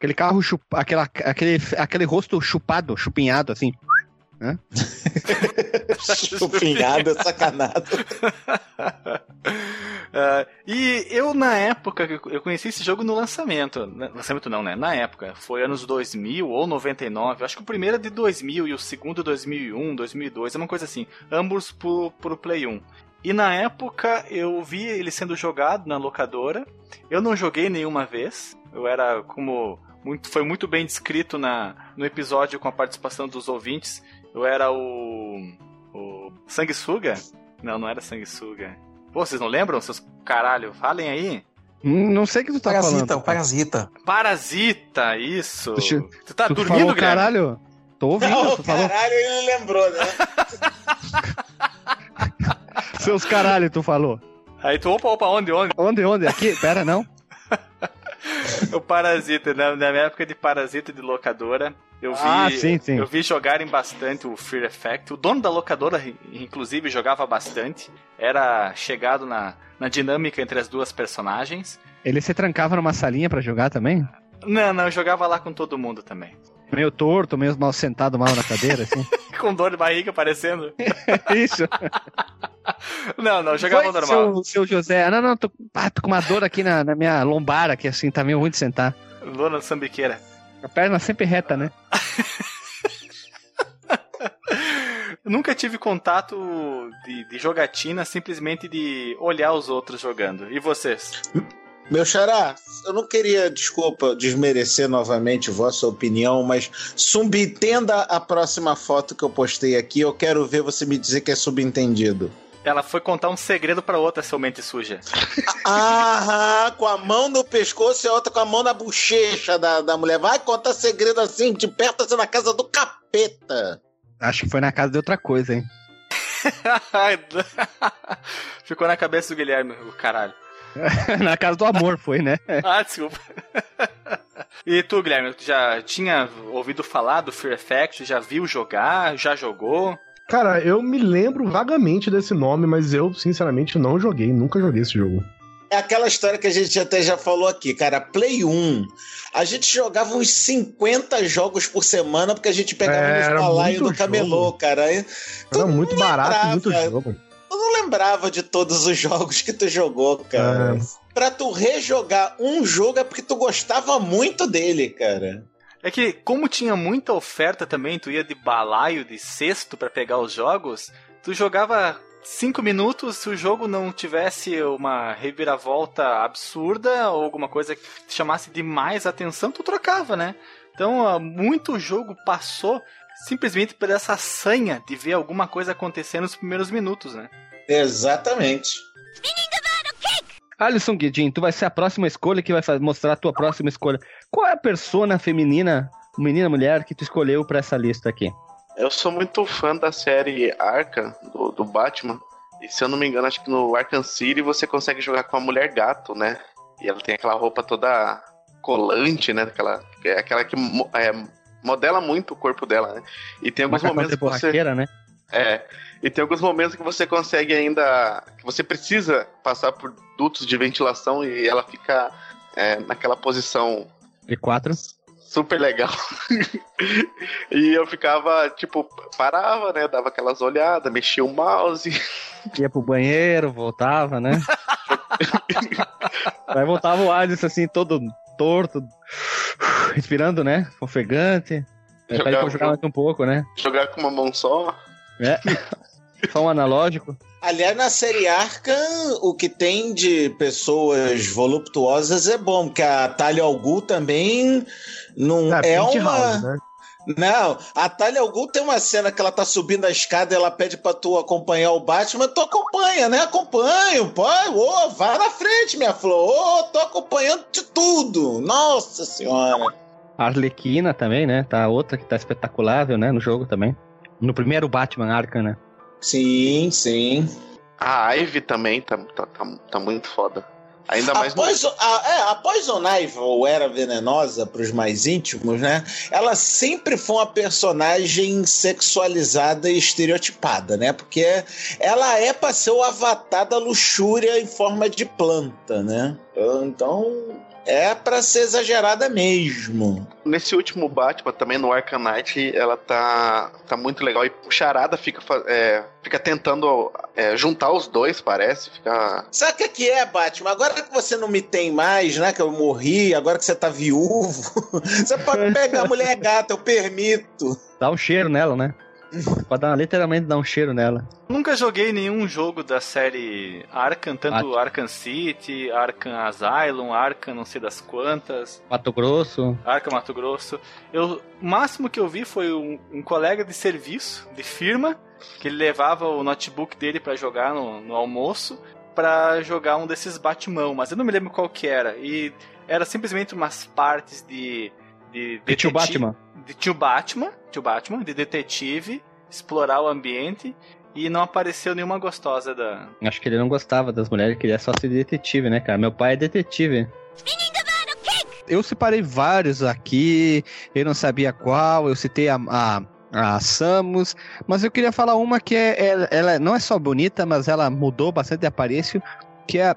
Aquele carro chupa, aquela, aquele, aquele rosto chupado, chupinhado, assim. Chupinhado, sacanado. Ah, e eu, na época, eu conheci esse jogo no lançamento. Na- Lançamento não, né? Na época. Foi anos 2000 ou 99. Acho que o primeiro é de 2000 e o segundo 2001, 2002. É uma coisa assim. Ambos pro, pro Play 1. E na época eu vi ele sendo jogado na locadora. Eu não joguei nenhuma vez. Eu era como. Muito, foi muito bem descrito na, no episódio com a participação dos ouvintes. Eu era o. O. Sanguessuga? Não, não era Sanguessuga. Pô, vocês não lembram, seus caralho? Falem aí. Hum, Não sei o que tu tá Parasita, falando. o Parasita. Parasita, isso. Deixa Tu tá tu dormindo, falou, Guilherme? caralho? Tô ouvindo, Não, tu falou. caralho, ele lembrou, né? Seus caralho, tu falou. Aí tu, opa, opa, onde, onde? Onde, onde? Aqui? Pera, não. O Parasita, na, na minha época de Parasita de locadora, eu vi, Ah, sim, sim. eu vi jogarem bastante o Fear Effect. O dono da locadora, inclusive, jogava bastante. Era chegado na, na dinâmica entre as duas personagens. Ele se trancava numa salinha pra jogar também? Não, não, eu jogava lá com todo mundo também. Meio torto, meio mal sentado mal na cadeira, assim. Com dor de barriga aparecendo. Isso. Não, não, jogava Foi, normal. Seu, seu José. Ah, não, não, tô, ah, tô com uma dor aqui na, na minha lombar, aqui, assim, tá meio ruim de sentar. Dona Sambiqueira. A perna sempre reta, né? Nunca tive contato de, de jogatina, simplesmente de olhar os outros jogando. E vocês? Meu xará, eu não queria, desculpa, desmerecer novamente vossa opinião, mas subentenda a próxima foto que eu postei aqui. Eu quero ver você me dizer que é subentendido. Ela foi contar um segredo pra outra, seu mente suja. Ah, com a mão no pescoço e a outra com a mão na bochecha da, da mulher. Vai contar segredo assim, de perto assim na casa do capeta. Acho que foi na casa de outra coisa, hein? Ficou na cabeça do Guilherme, o caralho. na casa do amor foi, né? Ah, desculpa. e tu, Guilherme, tu já tinha ouvido falar do Fear Effect? Já viu jogar? Já jogou? Cara, eu me lembro vagamente desse nome, mas eu, sinceramente, não joguei, nunca joguei esse jogo. É aquela história que a gente até já falou aqui, cara. Play 1. A gente jogava uns 50 jogos por semana porque a gente pegava É, nos muito do camelô, jogo. cara. Era muito barato e muito jogo. Eu não lembrava de todos os jogos que tu jogou, cara. É. Pra tu rejogar um jogo é porque tu gostava muito dele, cara. É que, como tinha muita oferta também, tu ia de balaio, de cesto pra pegar os jogos, tu jogava cinco minutos, se o jogo não tivesse uma reviravolta absurda ou alguma coisa que te chamasse demais a atenção, tu trocava, né? Então, ah, muito jogo passou simplesmente por essa sanha de ver alguma coisa acontecer nos primeiros minutos, né? Exatamente. Alisson Guedin, tu vai ser a próxima escolha que vai mostrar a tua próxima escolha. Qual é a persona feminina, menina, mulher, que tu escolheu pra essa lista aqui? Eu sou muito fã da série Arkham, do, do Batman. E se eu não me engano, acho que no Arkham City você consegue jogar com a mulher gato, né? E ela tem aquela roupa toda colante, né? Aquela, é aquela que é, modela muito o corpo dela, né? E tem alguns momentos que você. né? É. E tem alguns momentos que você consegue ainda. que você precisa passar por dutos de ventilação e ela fica é, naquela posição De quatro. super legal. e eu ficava, tipo, parava, né? Dava aquelas olhadas, mexia o mouse. Ia pro banheiro, voltava, né? Aí voltava o Alisson assim, todo torto, respirando, né? Ofegante. Aí pede pra jogar mais um pouco, né? Jogar com uma mão só. É. Só um analógico. Aliás, na série Arkham, o que tem de pessoas voluptuosas é bom, porque a Talia al Ghul também não é, uma... Penthouse, né? Não, a Talia al Ghul tem uma cena que ela tá subindo a escada e ela pede pra tu acompanhar o Batman. Tu acompanha, né? Acompanho, pô. Ô, vai na frente, minha flor. Ô, tô acompanhando de tudo. Nossa senhora. A Arlequina também, né? Tá outra que tá espetaculável, né? No jogo também. No primeiro Batman Arkham, né? Sim, sim. A Ivy também tá, tá, tá, tá muito foda. Ainda A mais no- Poison, a, é, a Poison Ivy, ou Era Venenosa, para os mais íntimos, né? Ela sempre foi uma personagem sexualizada e estereotipada, né? Porque ela é para ser o avatar da luxúria em forma de planta, né? Então, é para ser exagerada mesmo. Nesse último Batman, também no Arkham Knight, ela tá, tá muito legal. E o Charada fica, é, fica tentando é, juntar os dois, parece. Fica... Sabe o que que é, Batman? Agora que você não me tem mais, né? Que eu morri, agora que você tá viúvo, você pode pegar a mulher gata, eu permito. Dá um cheiro nela, né? Pode dar, literalmente dar um cheiro nela. Nunca joguei nenhum jogo da série Arkham, tanto Arkham City, Arkham Asylum, Arkham não sei das quantas, Mato Grosso. Arkham Mato Grosso. Eu, o máximo que eu vi foi um, um colega de serviço, de firma, que ele levava o notebook dele pra jogar no, no almoço, pra jogar um desses Batman, mas eu não me lembro qual que era. E era simplesmente umas partes de... De, De tio Batman. de tio Batman, tio Batman, de detetive, explorar o ambiente e não apareceu nenhuma gostosa da. Acho que ele não gostava das mulheres, queria só ser detetive, né, cara? Meu pai é detetive. Eu separei vários aqui, eu não sabia qual, eu citei a, a, a Samus, mas eu queria falar uma que é, ela, ela não é só bonita, mas ela mudou bastante de aparêcio, que é a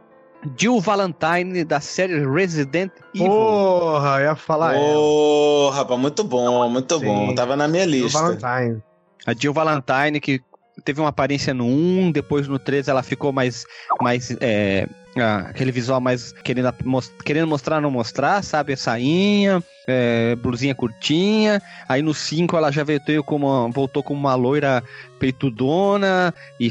Jill Valentine da série Resident Evil. Porra, eu ia falar. Ô, rapaz, muito bom, muito Sim. bom. Tava na minha Do lista. Valentine. A Jill Valentine, que teve uma aparência no 1, depois no 3 ela ficou mais. mais é, ah, aquele visual mais querendo, querendo mostrar, não mostrar, sabe? Sainha, é, blusinha curtinha. Aí no 5 ela já veio como, voltou como uma loira peitudona, e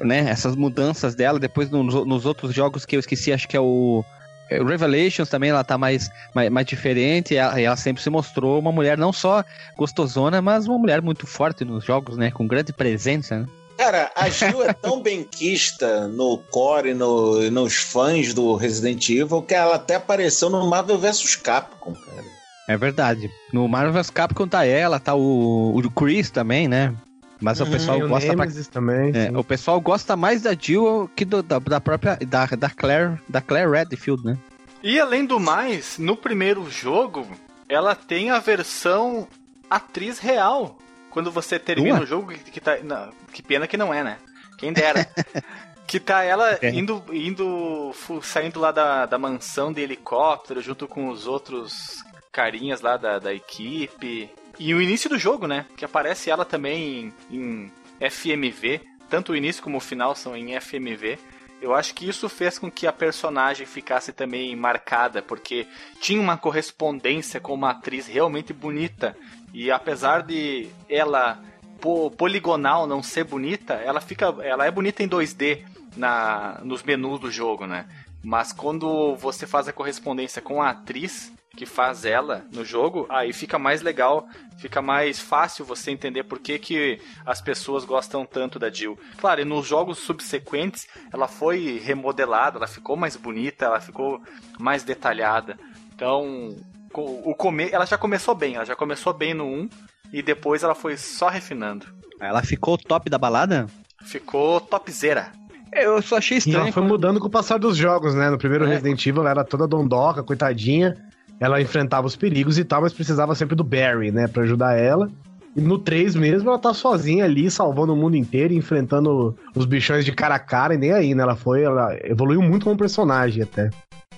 né, essas mudanças dela. Depois nos, nos outros jogos que eu esqueci, acho que é o. é, Revelations também ela tá mais, mais, mais diferente, e ela, ela sempre se mostrou uma mulher não só gostosona, mas uma mulher muito forte nos jogos, né? Com grande presença, né? Cara, a Jill é tão benquista no core e no, nos fãs do Resident Evil que ela até apareceu no Marvel vs Capcom, cara. É verdade. No Marvel's Capcom tá ela, tá o, o Chris também, né? Mas o Uhum, pessoal Tem o gosta pra... Também. é, o pessoal gosta mais da Jill que do- da, da própria da, da Claire da Claire Redfield, né? E além do mais, no primeiro jogo, ela tem a versão atriz real. Quando você termina o jogo, que, tá. Não, que pena que não é, né? Quem dera. que tá ela É. indo, indo saindo lá da, da mansão de helicóptero junto com os outros carinhas lá da, da equipe. E o início do jogo, né? Que aparece ela também em, em FMV. Tanto o início como o final são em FMV. Eu acho que isso fez com que a personagem ficasse também marcada, porque tinha uma correspondência com uma atriz realmente bonita. E apesar de ela po- poligonal não ser bonita, ela fica, ela é bonita em 2D na nos menus do jogo, né? Mas quando você faz a correspondência com a atriz que faz ela no jogo, aí fica mais legal, fica mais fácil você entender por que, que as pessoas gostam tanto da Jill. Claro, e nos jogos subsequentes ela foi remodelada, ela ficou mais bonita, ela ficou mais detalhada. Então, o come... ela já começou bem, ela já começou bem no 1 e depois ela foi só refinando. Ela ficou top da balada? Ficou topzera. Eu só achei E estranho. ela foi quando- mudando com o passar dos jogos, né? No primeiro É. Resident Evil ela era toda dondoca, coitadinha. Ela enfrentava os perigos e tal, mas precisava sempre do Barry, né? Pra ajudar ela. E no 3 mesmo, ela tá sozinha ali, salvando o mundo inteiro, enfrentando os bichões de cara a cara, e nem aí, né? Ela foi, ela evoluiu muito como personagem até.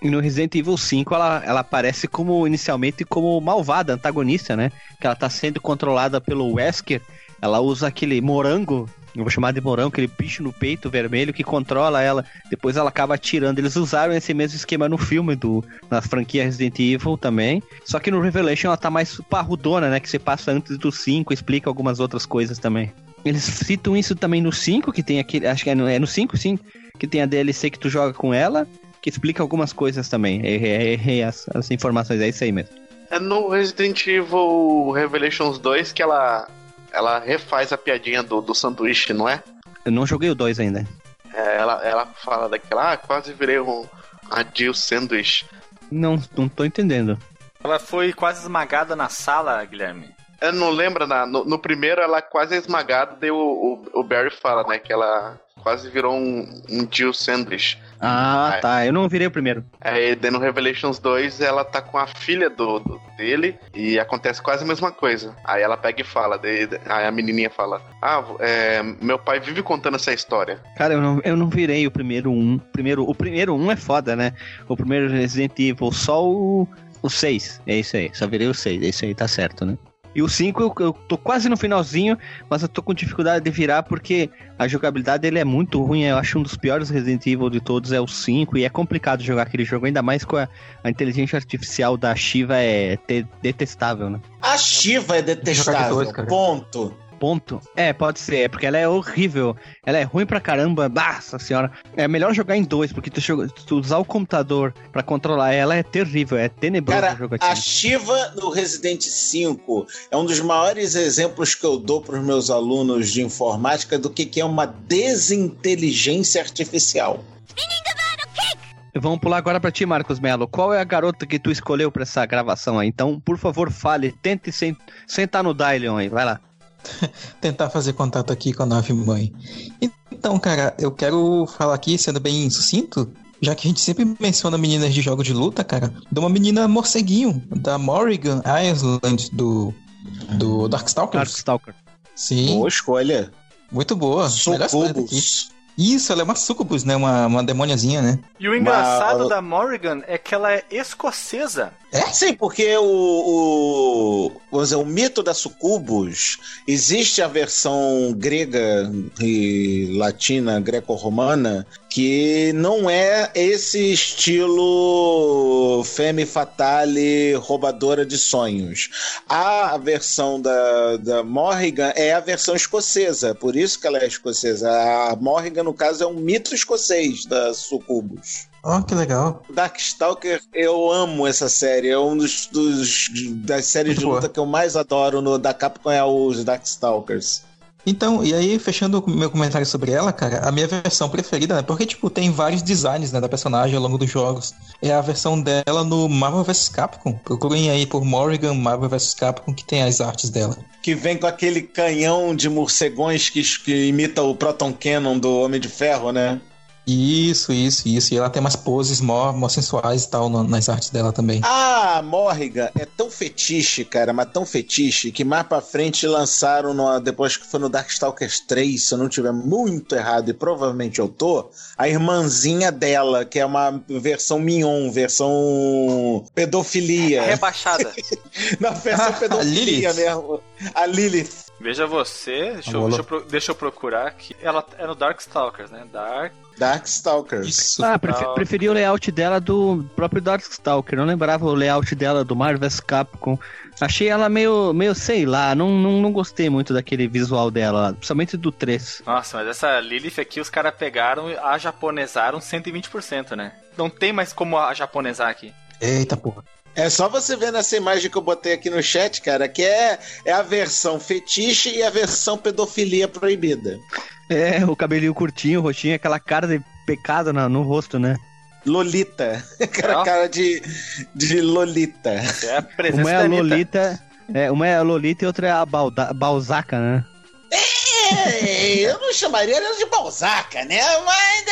E no Resident Evil 5 ela, ela aparece como inicialmente como malvada, antagonista, né? Que ela tá sendo controlada pelo Wesker. Ela usa aquele morango, eu vou chamar de morango, aquele bicho no peito vermelho que controla ela. Depois ela acaba atirando. Eles usaram esse mesmo esquema no filme do na franquia Resident Evil também. Só que no Revelation ela tá mais parrudona, né? Que se passa antes do 5, explica algumas outras coisas também. Eles citam isso também no 5, que tem aquele. Acho que é no, é no 5, sim. Que tem a DLC que tu joga com ela que explica algumas coisas também. Errei, errei as, as informações, é isso aí mesmo. É no Resident Evil Revelations 2 que ela, ela refaz a piadinha do, do sanduíche, não é? Eu não joguei o 2 ainda. É, ela, ela fala daquela, ah, quase virei um a Jill Sandwich. Não, não tô entendendo. Ela foi quase esmagada na sala, Guilherme. Eu não lembro, na, no, no primeiro ela quase é esmagada, daí o, o, o Barry fala, né, que ela quase virou um, um Jill Sandwich. Ah, É. tá. Eu não virei o primeiro. Aí, daí no Revelations 2, ela tá com a filha do, do- dele e acontece quase a mesma coisa. Aí ela pega e fala, daí, aí a menininha fala, ah, é, meu pai vive contando essa história. Cara, eu não, eu não virei o primeiro um. Primeiro, o primeiro um é foda, né? O primeiro Resident Evil, só o, o 6. É isso aí. Só virei o 6. É isso aí, tá certo, né? E o 5 eu, eu tô quase no finalzinho, mas eu tô com dificuldade de virar porque a jogabilidade dele é muito ruim. Eu acho um dos piores Resident Evil de todos é o 5 e é complicado jogar aquele jogo, ainda mais com a, a inteligência artificial da Shiva é te- detestável, né? A Shiva é detestável. dois, ponto. Ponto. É, pode ser, é porque ela é horrível. Ela é ruim pra caramba. Nossa senhora. É melhor jogar em dois, porque tu, tu usar o computador pra controlar ela é terrível, é tenebroso Cara, a Shiva no Resident 5 é um dos maiores exemplos que eu dou para os meus alunos de informática do que, que é uma desinteligência artificial. Vamos pular agora pra ti, Marcos Melo. Qual é a garota que tu escolheu pra essa gravação aí? Então, por favor, fale. Tente sen- sentar no Dylion aí. Vai lá. Tentar fazer contato aqui com a nave mãe. Então, cara, eu quero falar aqui, sendo bem sucinto, já que a gente sempre menciona meninas de jogo de luta, cara, de uma menina morceguinho, da Morrigan Island, do, do Darkstalkers. Darkstalker. Sim, Boa escolha. muito boa. Melhor escolha daqui. Sucubus. Isso, ela é uma sucubus, né? Uma, uma demoniazinha, né? E o engraçado Mas- da Morrigan é que ela é escocesa. Sim, porque o, o, vamos dizer, o mito da sucubus existe a versão grega e latina, greco-romana, que não é esse estilo femme fatale roubadora de sonhos. A versão da, da Morrigan é a versão escocesa, por isso que ela é escocesa. A Morrigan, no caso, é um mito escocês da sucubus. Ó, que legal. Darkstalker, eu amo essa série. É um dos, dos- das séries Muito de boa. luta que eu mais adoro no da Capcom é os Darkstalkers. Então, e aí, fechando o meu comentário sobre ela, cara, a minha versão preferida, né? Porque, tipo, tem vários designs, né, da personagem ao longo dos jogos. É a versão dela no Marvel vs Capcom. Procurem aí por Morrigan Marvel vs Capcom, que tem as artes dela. Que vem com aquele canhão de morcegões que, que imita o Proton Cannon do Homem de Ferro, né? Isso, isso, isso. E ela tem umas poses mó, mó sensuais e tal no- nas artes dela também. A Morrigan é tão fetiche, cara, mas tão fetiche, que mais pra frente lançaram, no- depois que foi no Darkstalkers 3, se eu não tiver muito errado, e provavelmente eu tô, a irmãzinha dela, que é uma versão mignon, versão pedofilia. Rebaixada. Na versão Ah, pedofilia mesmo. A Lilith. Veja você, deixa eu, deixa eu deixa eu procurar aqui. Ela é no Darkstalkers, né? Dark. Darkstalkers. Isso. Ah, prefe- Tal. preferi o layout dela do próprio Darkstalker. Não lembrava o layout dela do Marvel vs Capcom. Achei ela meio, meio sei lá. Não, não, não gostei muito daquele visual dela, principalmente do 3. Nossa, mas essa Lilith aqui os caras pegaram e a japonesaram 120%, né? Não tem mais como a japonesar aqui. Eita porra. É só você ver nessa imagem que eu botei aqui no chat, cara, que é, é a versão fetiche e a versão pedofilia proibida. É, o cabelinho curtinho, roxinho, aquela cara de pecado na- no rosto, né? Lolita. Cara, Ó. cara de, de Lolita. É a presença Uma é a. Lolita. É, uma é a Lolita e outra é a Balda, Balzaca, né? É, eu não chamaria ela de Balzaca, né? Mas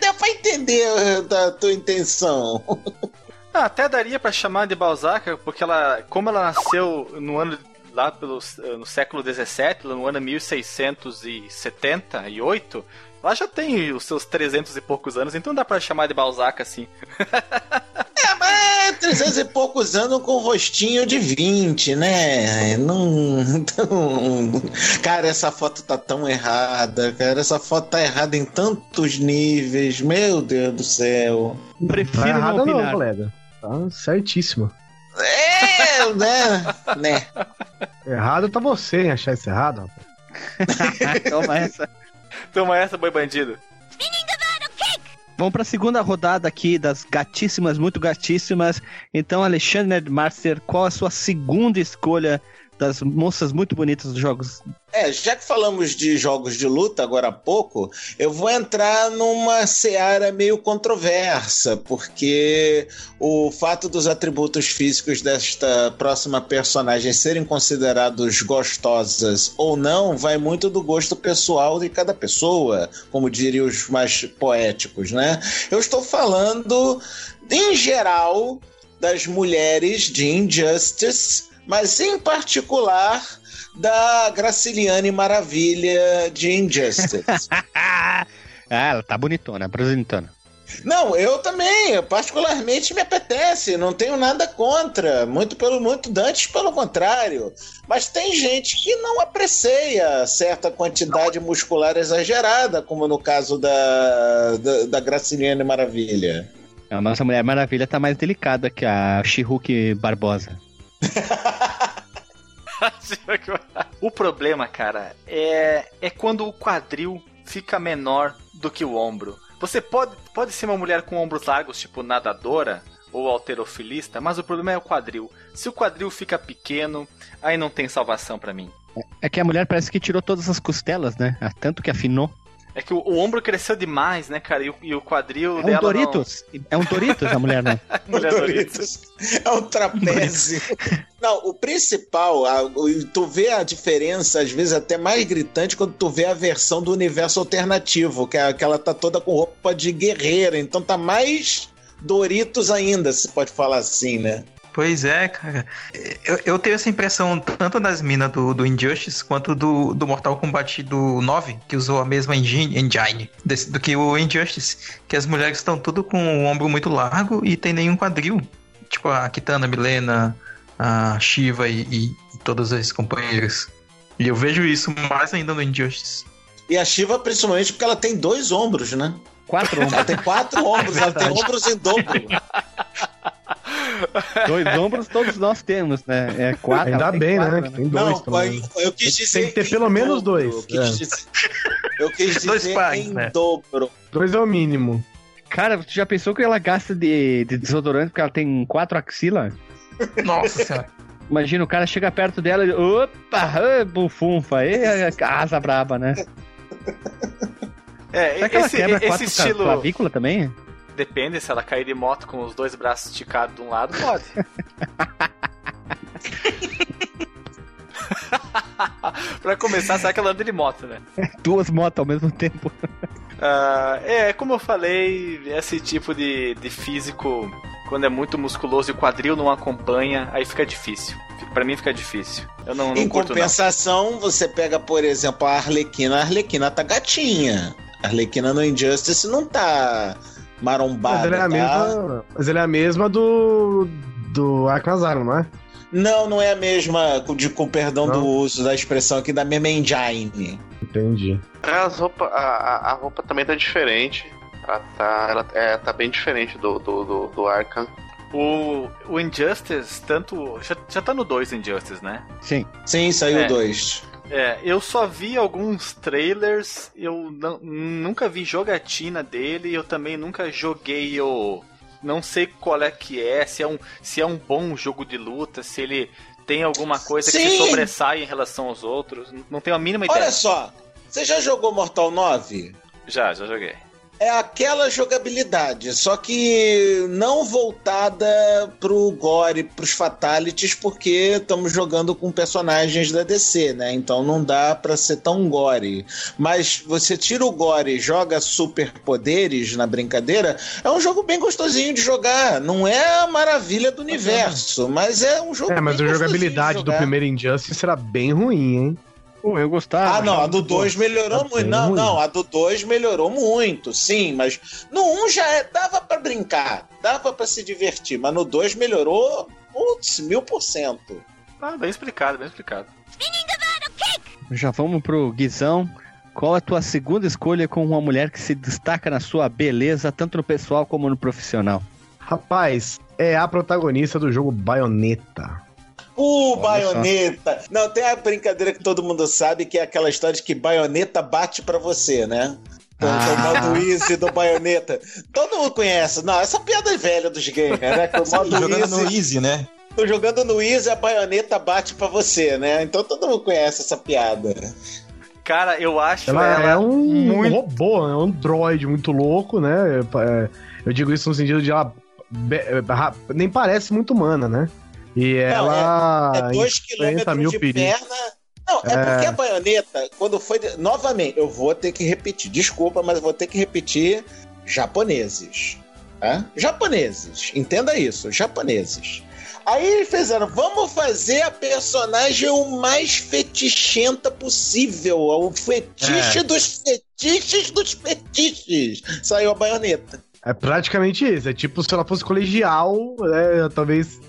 deu- pra entender da tua intenção. Ah, até daria pra chamar de Balzac, porque ela, como ela nasceu no ano lá pelo, no século 17, no ano 1678, ela já tem os seus 300 e poucos anos, então dá pra chamar de Balzac assim. É, mas 300 e poucos anos com rostinho de 20, né? Não, não- Cara, essa foto tá tão errada, cara. Essa foto tá errada em tantos níveis. Meu Deus do céu. Prefiro Tá não errado não, colega. Tá certíssimo. É, né? né? Errado tá você em achar isso errado, rapaz. Toma essa. Toma essa, boi bandido. Vamos para a segunda rodada aqui das gatíssimas, muito gatíssimas. Então, Alexandre Nerdmaster, qual a sua segunda escolha das moças muito bonitas dos jogos. É, já que falamos de jogos de luta agora há pouco, eu vou entrar numa seara meio controversa, porque o fato dos atributos físicos desta próxima personagem serem considerados gostosas ou não vai muito do gosto pessoal de cada pessoa, como diriam os mais poéticos, né? Eu estou falando, em geral, das mulheres de Injustice, mas em particular da Graciliane Maravilha de Injustice. ah, ela tá bonitona, bonitona. Não, eu também, particularmente me apetece, não tenho nada contra, muito pelo muito dantes pelo contrário. Mas tem gente que não aprecia certa quantidade muscular exagerada, como no caso da, da, da Graciliane Maravilha. A nossa Mulher Maravilha tá mais delicada que a She-Hulk Barbosa. O problema, cara, é, é quando o quadril fica menor do que o ombro. Você pode, pode ser uma mulher com ombros largos, tipo nadadora ou alterofilista, mas o problema é o quadril. Se o quadril fica pequeno, aí não tem salvação para mim. É que a mulher parece que tirou todas as costelas, né? Tanto que afinou. É que o, o, ombro cresceu demais, né, cara? E o, e o quadril é dela. Um Doritos. Não... É um Doritos a mulher, né? mulher Doritos. É um trapézio. não, o principal, a, tu vê a diferença, às vezes até mais gritante, quando tu vê a versão do universo alternativo, que, é, que ela tá toda com roupa de guerreira, então tá mais Doritos ainda, se pode falar assim, né? Pois é, cara. Eu, eu tenho essa impressão tanto das minas do, do Injustice quanto do, do Mortal Kombat do 9, que usou a mesma engine, engine desse, do que o Injustice. Que as mulheres estão tudo com o ombro muito largo e tem nenhum quadril. Tipo a Kitana, a Milena, a Shiva e, e todas as companheiras. E eu vejo isso mais ainda no Injustice. E a Shiva, principalmente, porque ela tem dois ombros, né? Quatro ombros. Ela tem quatro ombros, é ela tem ombros em dobro. Dois ombros todos nós temos, né? É quatro. Ainda bem, quatro, né? Que tem dois. Não, eu, eu quis dizer. Tem que ter pelo menos dois. Eu quis é. dizer, eu quis dizer Dois pares, em né? dobro. Dois é o mínimo. Cara, tu já pensou que ela gasta de, de desodorante porque ela tem quatro axilas? Nossa senhora. Imagina, o cara chega perto dela e. Opa! bufunfa! E a asa braba, né? É, Será que ela esse, quebra esse quatro estilo. clavícula também? Depende, se ela cair de moto com os dois braços esticados de um lado, pode. pra começar, será que ela anda de moto, né? Duas motos ao mesmo tempo. Ah, é, como eu falei, esse tipo de, de físico, quando é muito musculoso e o quadril não acompanha, aí fica difícil. Pra mim fica difícil. Eu não, não Em curto, não. compensação, você pega, por exemplo, a Arlequina. A Arlequina tá gatinha. A Arlequina no Injustice não tá marombada. Mas ela é a tá? mesma. Mas ela é a mesma do. do Asylum, não é? Não, não é a mesma, com, de, com perdão Não? do uso da expressão aqui, da mesma engine. Entendi. É, As roupa, a, a- roupa também tá diferente. Ela tá, ela, é, tá bem diferente do, do, do, do Arkham. O, o Injustice, tanto. Já, já tá no 2 Injustice, né? Sim. Sim, saiu É. dois. É, eu só vi alguns trailers, eu não- nunca vi jogatina dele, eu também nunca joguei o. Não sei qual é que é, se é um, se é um bom jogo de luta, se ele tem alguma coisa que se Sim. sobressai em relação aos outros. Não tenho a mínima ideia. Olha só, você já jogou Mortal 9? Já, já joguei. É aquela jogabilidade, só que não voltada pro gore, pros fatalities, porque estamos jogando com personagens da DC, né? Então não dá pra ser tão gore. Mas você tira o gore e joga superpoderes na brincadeira, é um jogo bem gostosinho de jogar. Não é a maravilha do universo, mas é um jogo É, mas a jogabilidade de do primeiro Injustice era bem ruim, hein? Pô, eu gostava. Ah, não, a do Pô, 2 melhorou tá muito. Não, ruim. não, a do 2 melhorou muito, sim, mas no 1 um já é- dava pra brincar, dava pra se divertir, mas no 2 melhorou, putz, mil por cento. Ah, bem explicado, bem explicado. Já vamos pro Guizão. Qual a tua segunda escolha com uma mulher que se destaca na sua beleza, tanto no pessoal como no profissional? Rapaz, é a protagonista do jogo Bayonetta. Uh, Olha baioneta! Não, tem a brincadeira que todo mundo sabe, que é aquela história de que baioneta bate pra você, né? Então, Ah. O modo easy do baioneta. Todo mundo conhece. Não, essa piada é velha dos gamers, né? Que o modo Jogando no easy Easy, né? Tô jogando no Easy, a baioneta bate pra você, né? Então todo mundo conhece essa piada. Cara, eu acho Ela, ela, é um muito. robô, é um android muito louco, né? É, Eu digo isso no sentido de ela nem parece muito humana, né? E ela. É 2 enfrenta km mil de perna. Não, é, É. porque a baioneta, quando foi. Novamente, eu vou ter que repetir. Desculpa, mas eu vou ter que repetir japoneses. Tá? Japoneses. Entenda isso, japoneses. Aí eles fizeram, vamos fazer a personagem o mais fetichenta possível. O fetiche É. dos fetiches dos fetiches. Saiu a baioneta. É praticamente isso. É tipo se ela fosse colegial, né, talvez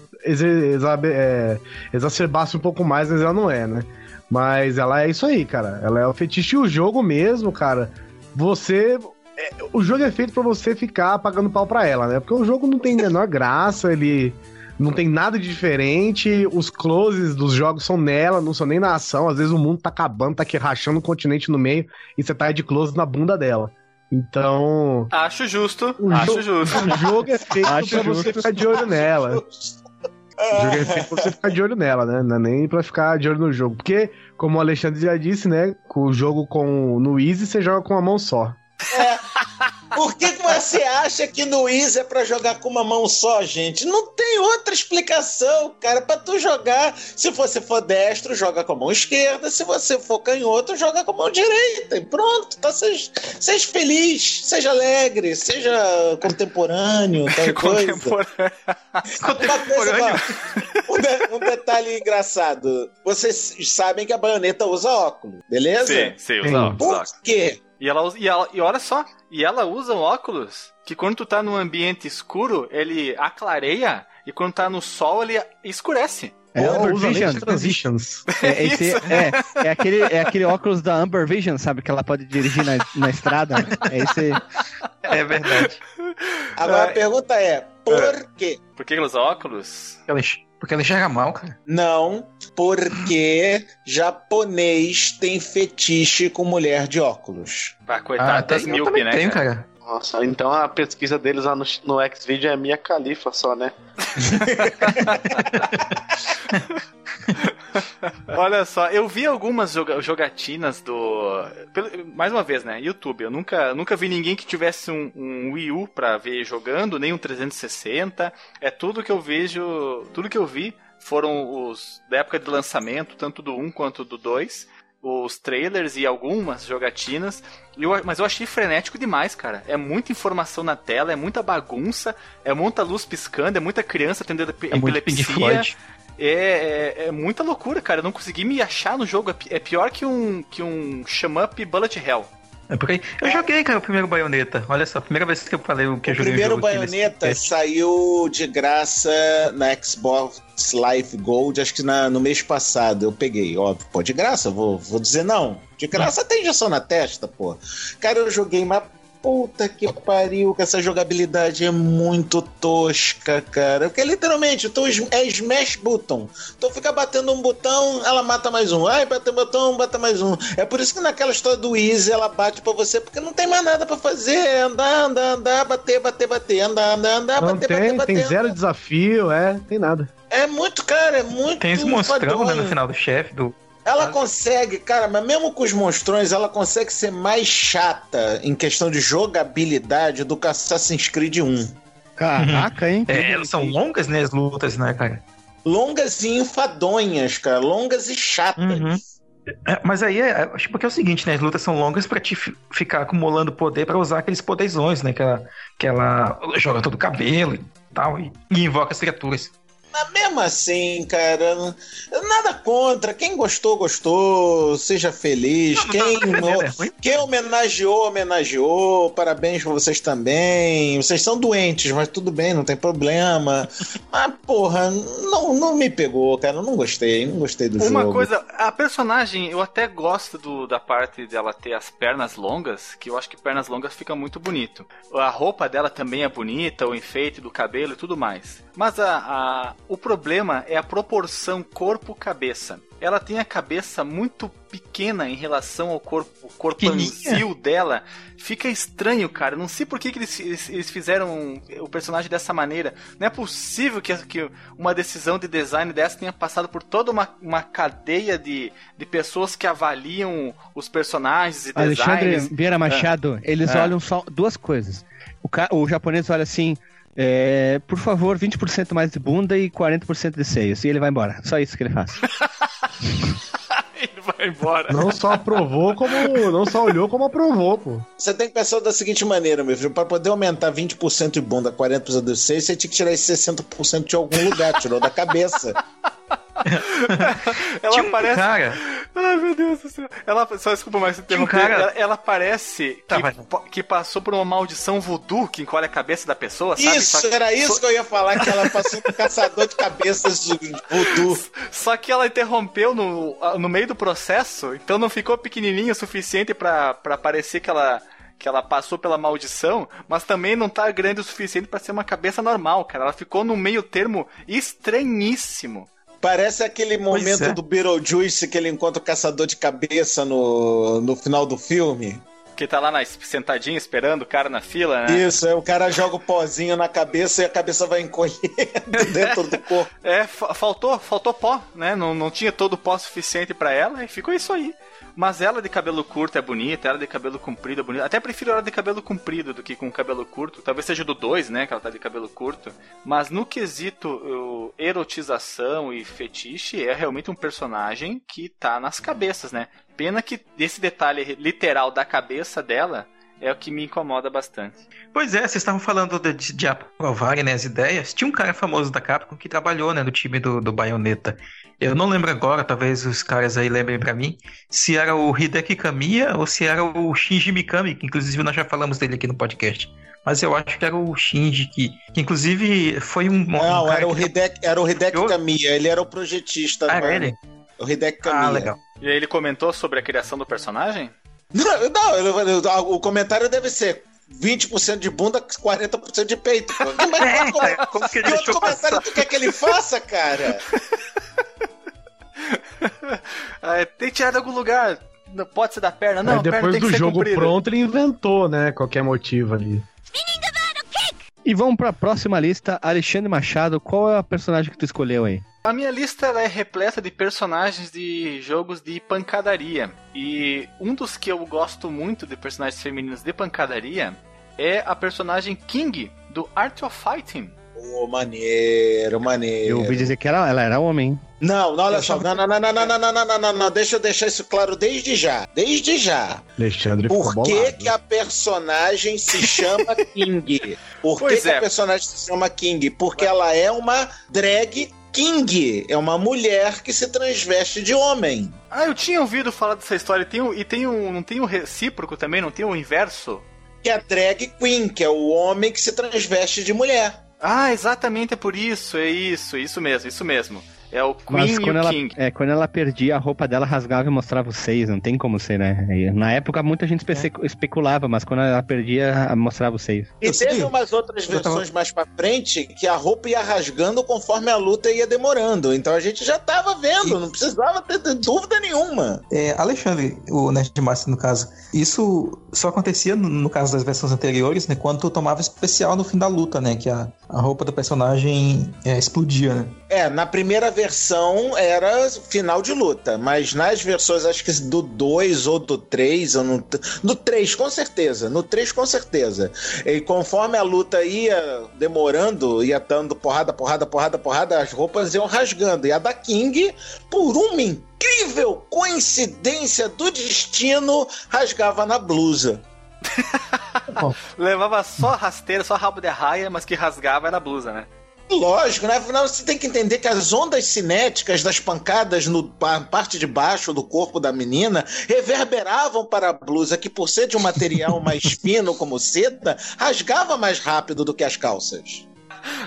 é, exacerbasse um pouco mais, mas ela não é, né? Mas ela é isso aí, cara. Ela é o fetiche e o jogo mesmo, cara. Você. é, o jogo é feito pra você ficar pagando pau pra ela, né? Porque o jogo não tem menor graça, ele não tem nada de diferente. Os closes dos jogos são nela, não são nem na ação. Às vezes o mundo tá acabando, tá aqui rachando um continente no meio e você tá de close na bunda dela. Então. Acho justo, O acho jogo- justo. O jogo é feito Acho pra você ficar de olho nela. O jogo é feito pra você ficar de olho nela, né? Não é nem pra ficar de olho no jogo. Porque, como o Alexandre já disse, né? Com o jogo com no Easy, você joga com uma mão só. Por que, que você acha que no Easy é pra jogar com uma mão só, gente? Não tem outra explicação, cara. Pra tu jogar, se você for destro, joga com a mão esquerda. Se você for canhoto, joga com a mão direita. E pronto, tá, seja, seja feliz, seja alegre, seja contemporâneo, tal coisa. Contemporâneo. Coisa, um, de- um detalhe engraçado. Vocês sabem que a baioneta usa óculos, beleza? Sim, sim, usa óculos, Por quê? E ela, usa- e ela e olha só, e ela usa um óculos que quando tu tá num ambiente escuro, ele aclareia e quando tá no sol, ele escurece. É Amber usa Vision. transitions. É, esse- é, é aquele, é aquele óculos da Amber Vision, sabe? Que ela pode dirigir na, na estrada. É esse. É verdade. Agora É. a pergunta é: por quê? Por que ela usa óculos? Ela Porque ela enxerga mal, cara. Não, porque japonês tem fetiche com mulher de óculos. Ah, coitado das tem- eu míope, né? tenho, cara? cara. Nossa, então a pesquisa deles lá no, no Xvideo é minha califa só, né? Olha só, eu vi algumas joga- jogatinas do. mais uma vez, né? YouTube. Eu nunca, nunca vi ninguém que tivesse um, um Wii U pra ver jogando, nem um 360. É tudo que eu vejo. Tudo que eu vi foram os da época de lançamento, tanto do 1 quanto do 2. Os trailers e algumas jogatinas. Eu- mas eu achei frenético demais, cara. É muita informação na tela, é muita bagunça, é muita luz piscando, é muita criança tendo É epilepsia. É, é, é muita loucura, cara. Eu não consegui me achar no jogo. É É pior que um, que um Shamup Bullet Hell. É porque eu joguei, cara, o primeiro baioneta. Olha só, a primeira vez que eu falei o que o eu joguei primeiro um jogo aqui nesse baioneta podcast. saiu de graça na Xbox Live Gold, acho que na- no mês passado. Eu peguei, óbvio. Pô, de graça, vou, vou dizer não. De graça tem injeção na testa, pô. Cara, eu joguei, mas puta que pariu, que essa jogabilidade é muito tosca, cara. Porque literalmente, tu é smash button. Tu fica batendo um botão, ela mata mais um. Ai, bate um botão, bata mais um. É por isso que naquela história do Easy ela bate pra você, porque não tem mais nada pra fazer. É Andar, andar, andar, bater, bater, bater, andar, andar, andar, Não bater, tem, bater, bater. tem zero desafio, é, tem nada. É muito, cara, é muito. Tem esse monstrão, né, no final do chefe, do... Ela consegue, cara, mas mesmo com os monstrões, ela consegue ser mais chata em questão de jogabilidade do que Assassin's Creed 1. Caraca, hein? É, elas são longas, né, as lutas, né, cara? Longas e enfadonhas, cara. Longas e chatas. Uhum. É, mas aí, é, é, acho porque é o seguinte, né, as lutas são longas pra te fi- ficar acumulando poder pra usar aqueles poderzões, né, que ela, que ela joga todo o cabelo e tal, e, e invoca as criaturas. Mas mesmo assim, cara, nada contra. Quem gostou, gostou. Seja feliz. Quem, não, é ruim. quem homenageou, homenageou. Parabéns pra vocês também. Vocês são doentes, mas tudo bem, não tem problema. Mas, porra, não, não me pegou, cara. Eu Não gostei, não gostei do Uma jogo. coisa, a personagem, eu até gosto do, da parte dela ter as pernas longas, que eu acho que pernas longas fica muito bonito. A roupa dela também é bonita, o enfeite do cabelo e tudo mais. Mas a, a- o problema é a proporção corpo-cabeça. ela tem a cabeça muito pequena em relação ao corpo, o corpanzil dela. Fica estranho, cara. Não sei por que, que eles, eles- fizeram o personagem dessa maneira. Não é possível que, que uma decisão de design dessa tenha passado por toda uma, uma cadeia de, de pessoas que avaliam os personagens e Alexandre designs. Vieira Machado, eles Ah. olham só duas coisas. O, ca- o japonês olha assim, é, por favor, 20% mais de bunda e 40% de seios. E ele vai embora. Só isso que ele faz. Ele vai embora. Não só aprovou, como. Não só olhou, como aprovou, pô. Você tem que pensar da seguinte maneira, meu filho. Para poder aumentar 20% de bunda, 40% do seio, você tinha que tirar esse 60% de algum lugar. Tirou da cabeça. Ela Tinha um parece. cara, Ai, meu Deus do céu. Ela, só desculpa mais Tinha um interromper. cara- Ela, ela parece Tá, que, vai. que passou por uma maldição voodoo que encolhe a cabeça da pessoa, sabe? Isso, Só, era isso só- que eu ia falar, que ela passou por caçador de cabeças do voodoo. Só que ela interrompeu no, no meio do processo, então não ficou pequenininho o suficiente pra pra parecer que ela que ela passou pela maldição, mas também não tá grande o suficiente pra ser uma cabeça normal, cara. Ela ficou no meio termo estranhíssimo. Parece aquele momento é. do Beetlejuice que ele encontra o caçador de cabeça no, no final do filme. Que tá lá na, sentadinho esperando o cara na fila, né? Isso, é o cara joga o pozinho na cabeça e a cabeça vai encolhendo dentro do corpo. É, fa- faltou, faltou pó, né? Não, não tinha todo o pó suficiente pra ela e ficou isso aí. Mas ela de cabelo curto é bonita, ela de cabelo comprido é bonita. Até prefiro ela de cabelo comprido do que com cabelo curto. Talvez seja do 2, né? Que ela tá de cabelo curto. Mas no quesito erotização e fetiche, é realmente um personagem que tá nas cabeças, né? Pena que esse detalhe literal da cabeça dela é o que me incomoda bastante. Pois é, vocês estavam falando de, de, de aprovarem né, as ideias. Tinha um cara famoso da Capcom que trabalhou né, no time do, do Bayonetta. Eu não lembro agora, talvez os caras aí lembrem pra mim, se era o Hideki Kamiya ou se era o Shinji Mikami, que inclusive nós já falamos dele aqui no podcast. Mas eu acho que era o Shinji, que, que inclusive foi um. um Não, cara era o que- Hideki, era o Hideki Kamiya, ele era o projetista. Ah, mano. era ele? O Hideki Kamiya. Ah, legal. E aí ele comentou sobre a criação do personagem? Não, não o comentário deve ser 20% de bunda, 40% de peito. Mas É, como- cara, como que ele que outro comentário passar? tu quer que ele faça, cara? Ah, tem que tirar de algum lugar. Não pode ser da perna, não. Aí a perna depois tem que do ser jogo comprida. pronto, ele inventou, né? Qualquer motivo ali. E vamos pra próxima lista. Alexandre Machado, qual é a personagem que tu escolheu aí? A minha lista ela é repleta de personagens de jogos de pancadaria. E um dos que eu gosto muito de personagens femininos de pancadaria é a personagem King do Art of Fighting. Ô, maneiro, maneiro. Eu ouvi dizer que era, ela era homem. Não, não, olha Eu só. Não, não, não, não, não, não, não, não, não, não. Deixa eu deixar isso claro desde já. Desde já. Alexandre ficou Por que, bolado. que a personagem se chama King? Por que, Pois que é. a personagem se chama King? Porque ela é uma drag king. É uma mulher que se transveste de homem. Ah, eu tinha ouvido falar dessa história. E tem, um- e tem um, não tem um recíproco também? Não tem o inverso? Que é a drag queen, que é o homem que se transveste de mulher. Ah, exatamente é por isso. É isso, isso mesmo, isso mesmo. É o Queen Mas e quando o ela, King. é, quando ela perdia, a roupa dela rasgava e mostrava os seios. Não tem como ser, né? E na época, muita gente espe- especulava, mas quando ela perdia, mostrava os seios. E teve sei. umas outras Eu tava- versões mais pra frente que a roupa ia rasgando conforme a luta ia demorando. Então a gente já tava vendo, não precisava ter ter dúvida nenhuma. É, Alexandre, o Nerdmaster no caso, isso só acontecia no, no caso das versões anteriores, né? Quando tu tomava especial no fim da luta, né? Que a, a roupa do personagem é, explodia, né? É, na primeira versão era final de luta, mas nas versões, acho que do 2 ou do 3, ou no, no 3 com certeza, no 3 com certeza. E conforme a luta ia demorando, ia dando porrada, porrada, porrada, porrada, as roupas iam rasgando. E a da King, por uma incrível coincidência do destino, rasgava na blusa. Levava só rasteira, só rabo de raia, mas que rasgava era a blusa, né? Lógico, né? Afinal, você tem que entender que as ondas cinéticas das pancadas no pa- parte de baixo do corpo da menina reverberavam para a blusa, que por ser de um material mais fino como seda, rasgava mais rápido do que as calças.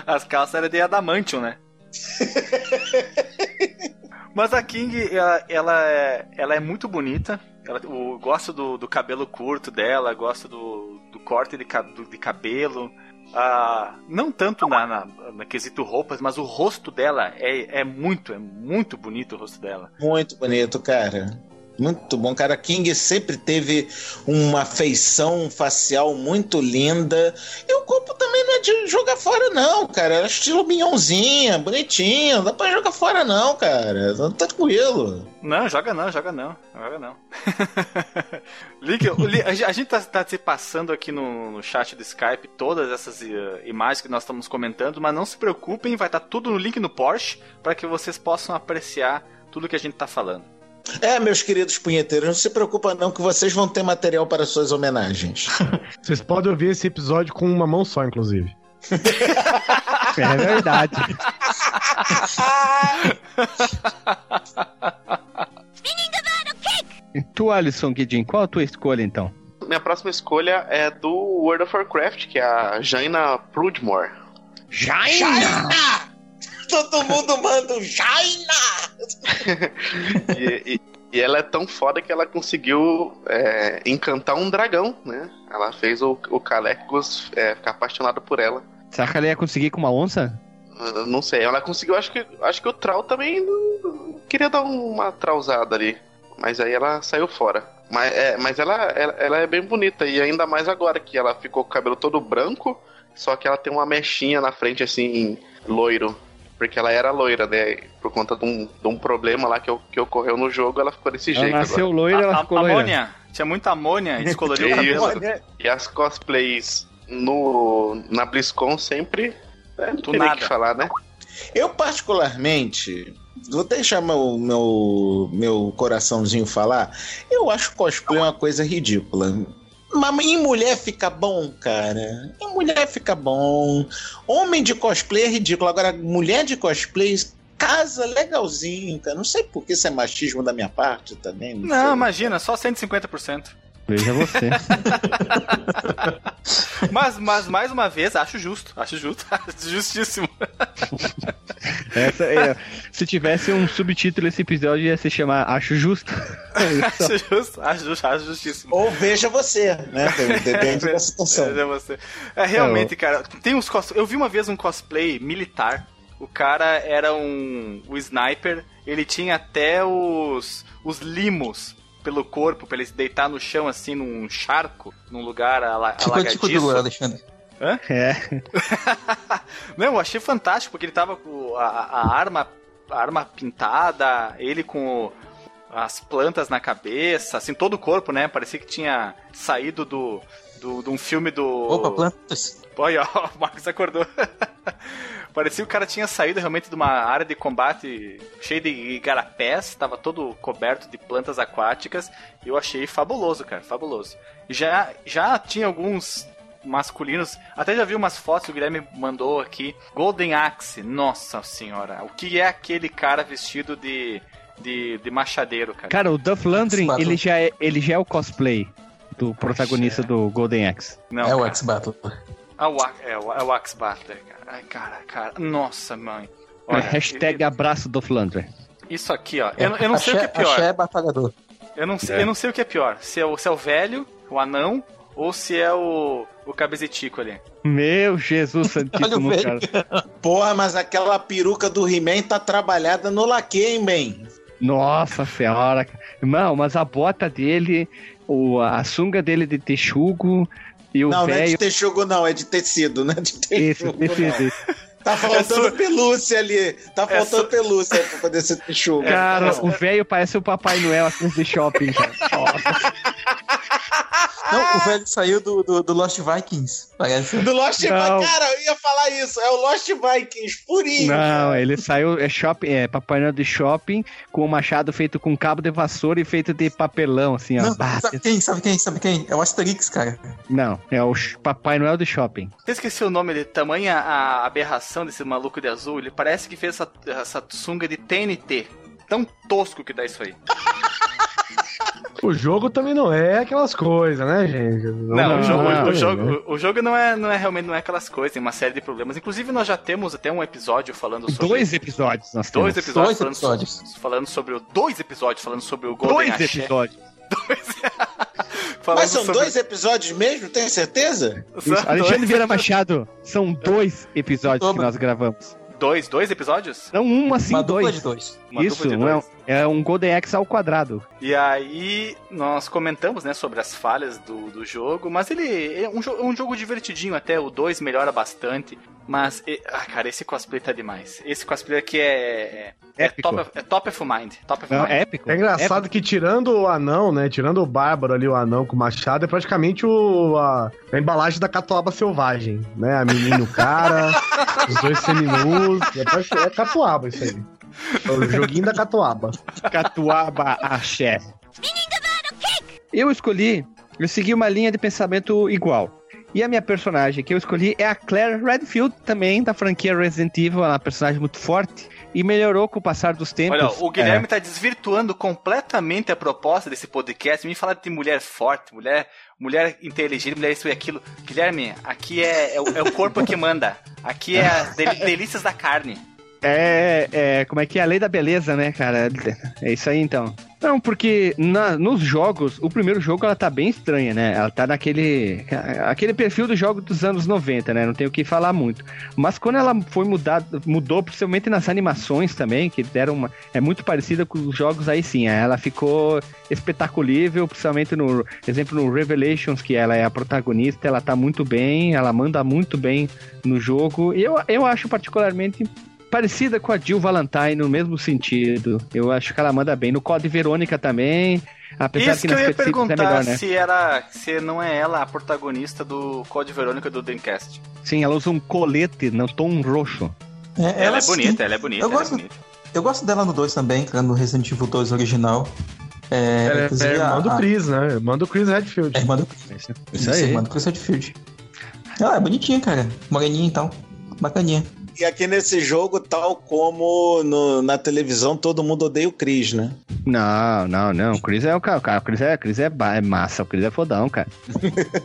As calças eram de adamantium, né? Mas a King, ela, ela, é, ela é muito bonita. Ela, eu gosto do, do cabelo curto dela, gosto do, do corte de, de cabelo. Ah, não tanto na, na, na quesito roupas, mas o rosto dela é, é muito, é muito bonito o rosto dela. Muito bonito, cara. Muito bom, cara. King sempre teve uma feição facial muito linda. E o corpo também não é de jogar fora, não, cara. É estilo minhãozinha, bonitinho. Não dá pra jogar fora, não, cara. Tá tranquilo. Não, joga não, joga não. Joga não. Link, a gente- tá, tá se passando aqui no, no chat do Skype todas essas eh, imagens que nós estamos comentando, mas não se preocupem, vai estar tudo no link no Porsche para que vocês possam apreciar tudo que a gente tá falando. É, meus queridos punheteiros, não se preocupa não que vocês vão ter material para suas homenagens. Vocês podem ouvir esse episódio com uma mão só, inclusive. É verdade. E tu, Alisson Guidin, qual a tua escolha então? Minha próxima escolha é do World of Warcraft, que é a Jaina Prudmore. Jaina! Todo mundo manda um Jaina! E, e- e ela é tão foda que ela conseguiu é, encantar um dragão, né? Ela fez o, o Calecos é, ficar apaixonado por ela. Será que ela ia conseguir com uma onça? Eu Não sei, ela conseguiu, acho que, acho que o Trau também não- queria dar uma trausada ali. Mas aí ela saiu fora. Mas, é, mas ela, ela, ela é bem bonita, e ainda mais agora que ela ficou com o cabelo todo branco, só que ela tem uma mechinha na frente, assim, loiro. Porque ela era loira, né? Por conta de um, de um problema lá que, o- que ocorreu no jogo, ela ficou desse Ela jeito nasceu agora. loira, ela A- ficou loira. amônia, tinha muita amônia e descoloriu o Isso. cabelo. E as cosplays no, na BlizzCon sempre. É, Do nada. que falar, né? Eu, particularmente, vou deixar meu, meu, meu coraçãozinho falar. Eu acho cosplay uma coisa ridícula. Mas em mulher fica bom, cara. Em mulher fica bom. Homem de cosplay é ridículo. Agora, mulher de cosplay casa legalzinho, cara. Não sei por que isso é machismo da minha parte também. Não, Não, sei. imagina, só 150%. Veja você. Mas, mas mais uma vez, acho justo. Acho justo. Acho justíssimo. Essa é- se tivesse um subtítulo esse episódio ia se chamar Acho Justo. acho justo. Acho justo. Acho justíssimo. Ou veja você, né? Depende da situação. É, você. É, realmente, cara, tem uns cos... Eu vi uma vez um cosplay militar. O cara era um. O sniper. Ele tinha até os. os limos pelo corpo, pra ele se deitar no chão, assim, num charco, num lugar ala... Tipo alagadiço. do Alexandre. É. Não, eu achei fantástico, porque ele tava com a, a arma, a arma pintada, ele com o- as plantas na cabeça, assim, todo o corpo, né? Parecia que tinha saído do, do, de um filme do. Opa, plantas. Olha, ó, o Marcos acordou. Parecia que o cara tinha saído realmente de uma área de combate cheia de igarapés, tava todo coberto de plantas aquáticas, e eu achei fabuloso, cara, fabuloso. Já, já tinha alguns masculinos, até já vi umas fotos que o Guilherme mandou aqui, Golden Axe, nossa senhora, o que é aquele cara vestido de, de, de machadeiro, cara? Cara, o Duff Landry, ele já, é, ele já é o cosplay do protagonista do Golden Axe. Não, é o cara. X-Battle. Ah, o, é, o, é o Axe Butler, cara. Ai, cara, cara, nossa, mãe. É, hashtag abraço Duff Landry. Isso aqui, ó. Eu, eu não sei o que é Axé- pior. Axé é batalhador. Eu não, sei, eu não sei o que é pior. Se é o, se é o velho, o anão, ou se é o, o cabezetico ali. Meu Jesus Olha o Santíssimo, velho. cara. Porra, mas aquela peruca do He-Man tá trabalhada no laque, hein, bem? Nossa senhora. Irmão, mas a bota dele, o, a sunga dele de texugo e o não, não é de texugo, não, é de tecido, não é de texugo. esse, não. Tá faltando É su- pelúcia ali. Tá É faltando su- pelúcia pra poder ser texugo. Cara, o velho parece o Papai Noel assim de shopping, cara. Não, o velho saiu do, do, do Lost Vikings. Parece. Do Lost Não. Vikings, cara, eu ia falar isso. É o Lost Vikings, purinho. Não, ele saiu, é shopping, é Papai Noel de shopping, com o machado feito com cabo de vassoura e feito de papelão, assim, ó. Não, Bah, sabe quem? Sabe quem? Sabe quem? É o Asterix, cara. Não, é o Papai Noel de shopping. Eu esqueci o nome dele. Tamanha a aberração desse maluco de azul. Ele parece que fez essa, essa sunga de TNT. Tão tosco que dá isso aí. O jogo também não é aquelas coisas, né, gente? Não, o jogo, não, o, né? jogo, o jogo não é, não é realmente não é aquelas coisas, tem uma série de problemas. Inclusive, nós já temos até um episódio falando sobre. Dois episódios nós dois temos. episódios, Dois falando, episódios. so- falando sobre o. Dois episódios falando sobre o Golden Dois Axé. episódios. falando Mas são sobre- dois episódios mesmo, tem certeza? Alexandre Vieira Machado, são dois episódios que Toma. nós gravamos. Dois, dois episódios? Não um assim, Uma dupla dois. de dois. Uma Isso, dupla de um é, dois. É um Golden Axe ao quadrado. E aí nós comentamos, né, sobre as falhas do, do jogo, mas ele é um, jo- um jogo divertidinho até, o 2 melhora bastante, mas, e- ah, cara, esse cosplay tá demais. Esse cosplay aqui é, é, é Épico. top, of, é top of mind, top of Não, mind. é épico. É engraçado que tirando o anão, né? Tirando o bárbaro ali, o anão com o machado, é praticamente o, a, a embalagem da catuaba selvagem, né? A menina e o cara, os dois seminus. É, é catuaba isso aí. É o joguinho da catuaba. Catuaba Axé. Eu escolhi, eu segui uma linha de pensamento igual. E a minha personagem que eu escolhi é a Claire Redfield, também da franquia Resident Evil, ela é uma personagem muito forte e melhorou com o passar dos tempos. Olha, o Guilherme É, tá desvirtuando completamente a proposta desse podcast. Me falar de mulher forte, mulher, mulher inteligente, mulher isso e aquilo. Guilherme, aqui é, é, o, é o corpo que manda. Aqui é as del- delícias da carne. É, é, como é que é a lei da beleza, né, cara? É isso aí então. Não, porque na- nos jogos, o primeiro jogo ela tá bem estranha, né? Ela tá naquele aquele perfil do jogo dos anos 90, né? Não tem o que falar muito. Mas quando ela foi mudada, mudou principalmente nas animações também, que deram uma é muito parecida com os jogos aí sim. Ela ficou espetaculável, principalmente no exemplo no Revelations, que ela é a protagonista, ela tá muito bem, ela manda muito bem no jogo. Eu, eu acho particularmente parecida com a Jill Valentine no mesmo sentido. Eu acho que ela manda bem. No Code Verônica também. Apesar Isso que que eu ia cutscenes é perguntar melhor, né? se era. se não é ela a protagonista do Code Verônica do Dreamcast. Sim, ela usa um colete no tom roxo. É, Ela, é sim. bonita, ela é bonita, Eu ela é gosto- bonita. Eu gosto dela no 2 também, cara, no Resident Evil 2 original. É, Ela é, é irmã a- do Chris, né? Irmã do Chris Redfield. É irmã do Isso, Isso aí. Irmã do Chris Redfield. Ela é bonitinha, cara. Moreninha e tal. Bacaninha. E aqui nesse jogo, tal como no- na televisão, todo mundo odeia o Chris, né? Não, não, não. O Chris é o cara. O Chris é, o Chris é, é massa. O Chris é fodão, cara.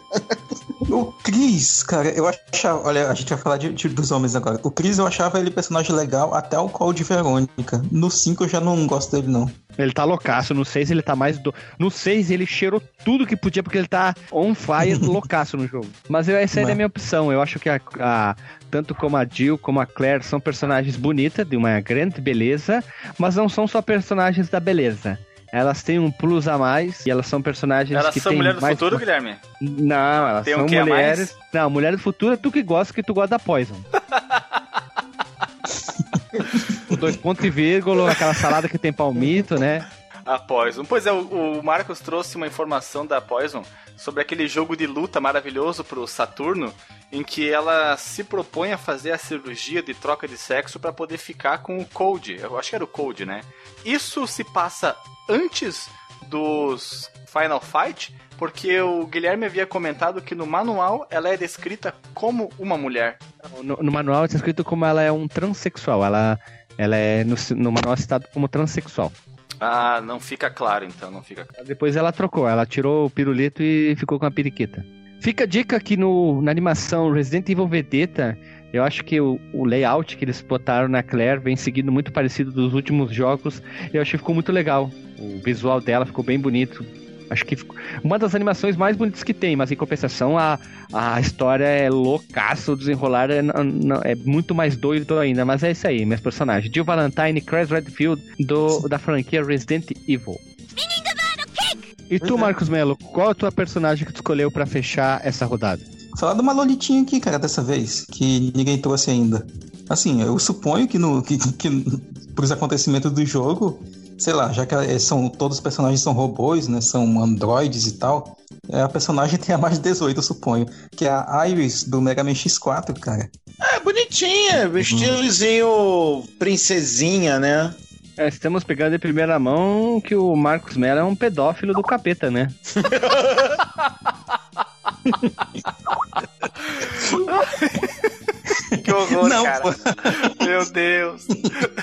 O Chris, cara, eu achava. Olha, a gente vai falar de, de- dos homens agora. O Chris eu achava ele personagem legal até o Call de Verônica. No 5 eu já não gosto dele, não. Ele tá loucaço. No 6 ele tá mais. Do... No 6 ele cheirou tudo que podia, porque ele tá on fire, loucaço no jogo. Mas eu, essa aí é a minha opção. Eu acho que a, a- tanto como a Jill como a Claire são personagens bonitas, de uma grande beleza, mas não são só personagens da beleza. Elas têm um plus a mais e elas são personagens Elas que são têm mulher do mais... futuro, Guilherme? Não, elas Tem um são quê a mulheres. Não, mulher do futuro é tu que gosta, que tu gosta da Poison. dois pontos e vírgula, aquela salada que tem palmito, né? A Poison. Pois é, o, o Marcos trouxe uma informação da Poison sobre aquele jogo de luta maravilhoso pro Saturno, em que ela se propõe a fazer a cirurgia de troca de sexo para poder ficar com o Code. Eu acho que era o Code, né? Isso se passa antes dos Final Fight, porque o Guilherme havia comentado que no manual ela é descrita como uma mulher. No, no manual está escrito como ela é um transexual. Ela, ela é no, no manual citado como transexual. Ah, não fica claro então, não fica claro. Depois ela trocou, ela tirou o pirulito e ficou com a periquita. Fica a dica que no, na animação Resident Evil Vedetta, eu acho que o, o layout que eles botaram na Claire vem seguindo muito parecido dos últimos jogos. Eu achei que ficou muito legal. O visual dela ficou bem bonito. Acho que ficou uma das animações mais bonitas que tem, mas em compensação a, a história é loucaça, o desenrolar é, não- não- é muito mais doido ainda. Mas é isso aí, meus personagens. Jill Valentine, Chris Redfield do, da franquia Resident Evil. E tu, Marcos Melo, qual a tua personagem que tu escolheu pra fechar essa rodada? Falar de uma Lolitinha aqui, cara, dessa vez, que ninguém trouxe ainda. Assim, eu suponho que, no, que, que pros acontecimentos do jogo, sei lá, já que são, todos os personagens são robôs, né? São androides e tal. é, A personagem tem a mais de 18, eu suponho. Que é a Iris do Mega Man X4, cara. É bonitinha, estilozinho princesinha, né? É, estamos pegando em primeira mão que o Marcos Mello é um pedófilo do capeta, né? Que horror, Não, cara. Meu Deus.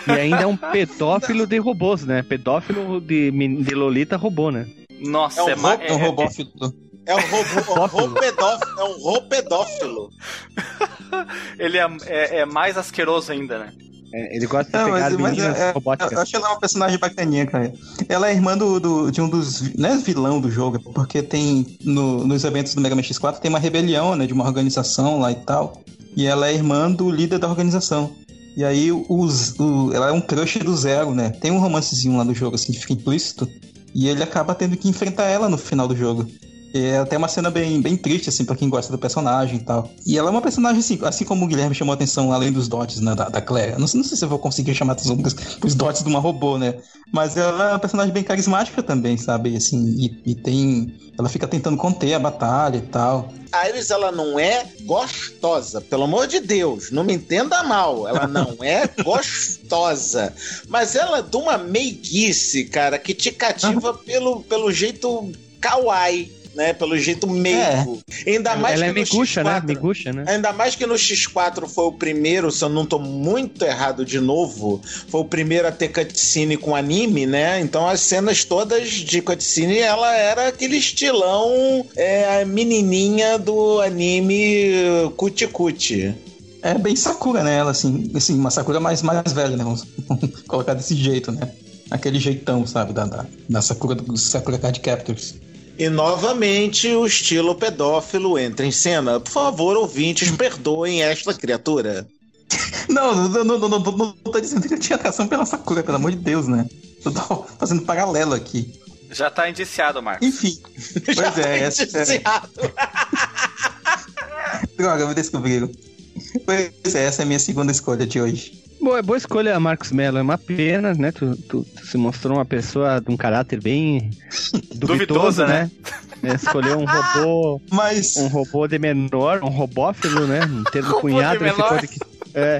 E ainda é um pedófilo de robôs, né? Pedófilo de, de Lolita robô, né? Nossa, É um é, roubo- É um é- robô é-. É um robô, um roupedófilo, é um roupedófilo. ele é, é- é mais asqueroso ainda, né? É, Ele gosta de Não, pegar mas, meninas é- é- robóticas. eu acho ela uma personagem bacaninha, cara. Ela é irmã do, do- de um dos. Não é vilão do jogo, porque tem. no- nos eventos do Mega Man X4 tem uma rebelião, né? De uma organização lá e tal. E ela é irmã do líder da organização. E aí o- ela é um crush do Zero, né? Tem um romancezinho lá do jogo, assim, que fica implícito. E ele acaba tendo que enfrentar ela no final do jogo. E é até uma cena bem, bem triste, assim, pra quem gosta do personagem e tal. E ela é uma personagem, assim, assim como o Guilherme chamou a atenção, além dos dots, né, da, da Claire. Não, sei- não sei se eu vou conseguir chamar atenção pros, pros dots de uma robô, né? Mas ela é uma personagem bem carismática também, sabe? Assim, e, e tem... Ela fica tentando conter a batalha e tal. A Iris, ela não é gostosa, pelo amor de Deus, não me entenda mal, ela não é gostosa, mas ela é de uma meiguice, cara, que te cativa pelo, pelo jeito kawaii, né, pelo jeito meigo. Ainda mais Ela é que no miguxa, né? X4 Miguxa, né? Ainda mais que no X4 foi o primeiro, se eu não tô muito errado de novo, foi o primeiro a ter cutscene com anime, né? Então as cenas todas de cutscene, ela era aquele estilão é, menininha do anime Cuti Cuti. É bem Sakura, né? Ela, assim, assim uma Sakura mais, mais velha, né? Vamos colocar desse jeito, né? Aquele jeitão, sabe? Da, da, da Sakura do Sakura Card Captors. E novamente o estilo pedófilo entra em cena. Por favor, ouvintes, perdoem esta criatura. Não, não, não, não, não, não, não tô dizendo que eu tinha atração pela Sakura, pelo amor de Deus, né? Eu tô fazendo paralelo aqui. Já tá indiciado, Marcos. Enfim. Pois é, essa, é, droga, me descobriram. Pois é, essa é a minha segunda escolha de hoje. Boa, boa escolha, Marcos Mello. É uma pena, né? Tu, tu- tu se mostrou uma pessoa de um caráter bem duvidoso, Duvidosa, né? É, Escolheu um robô, Mas. um robô de menor, um robófilo, né? Um termo Robô cunhado. menor. de que- É.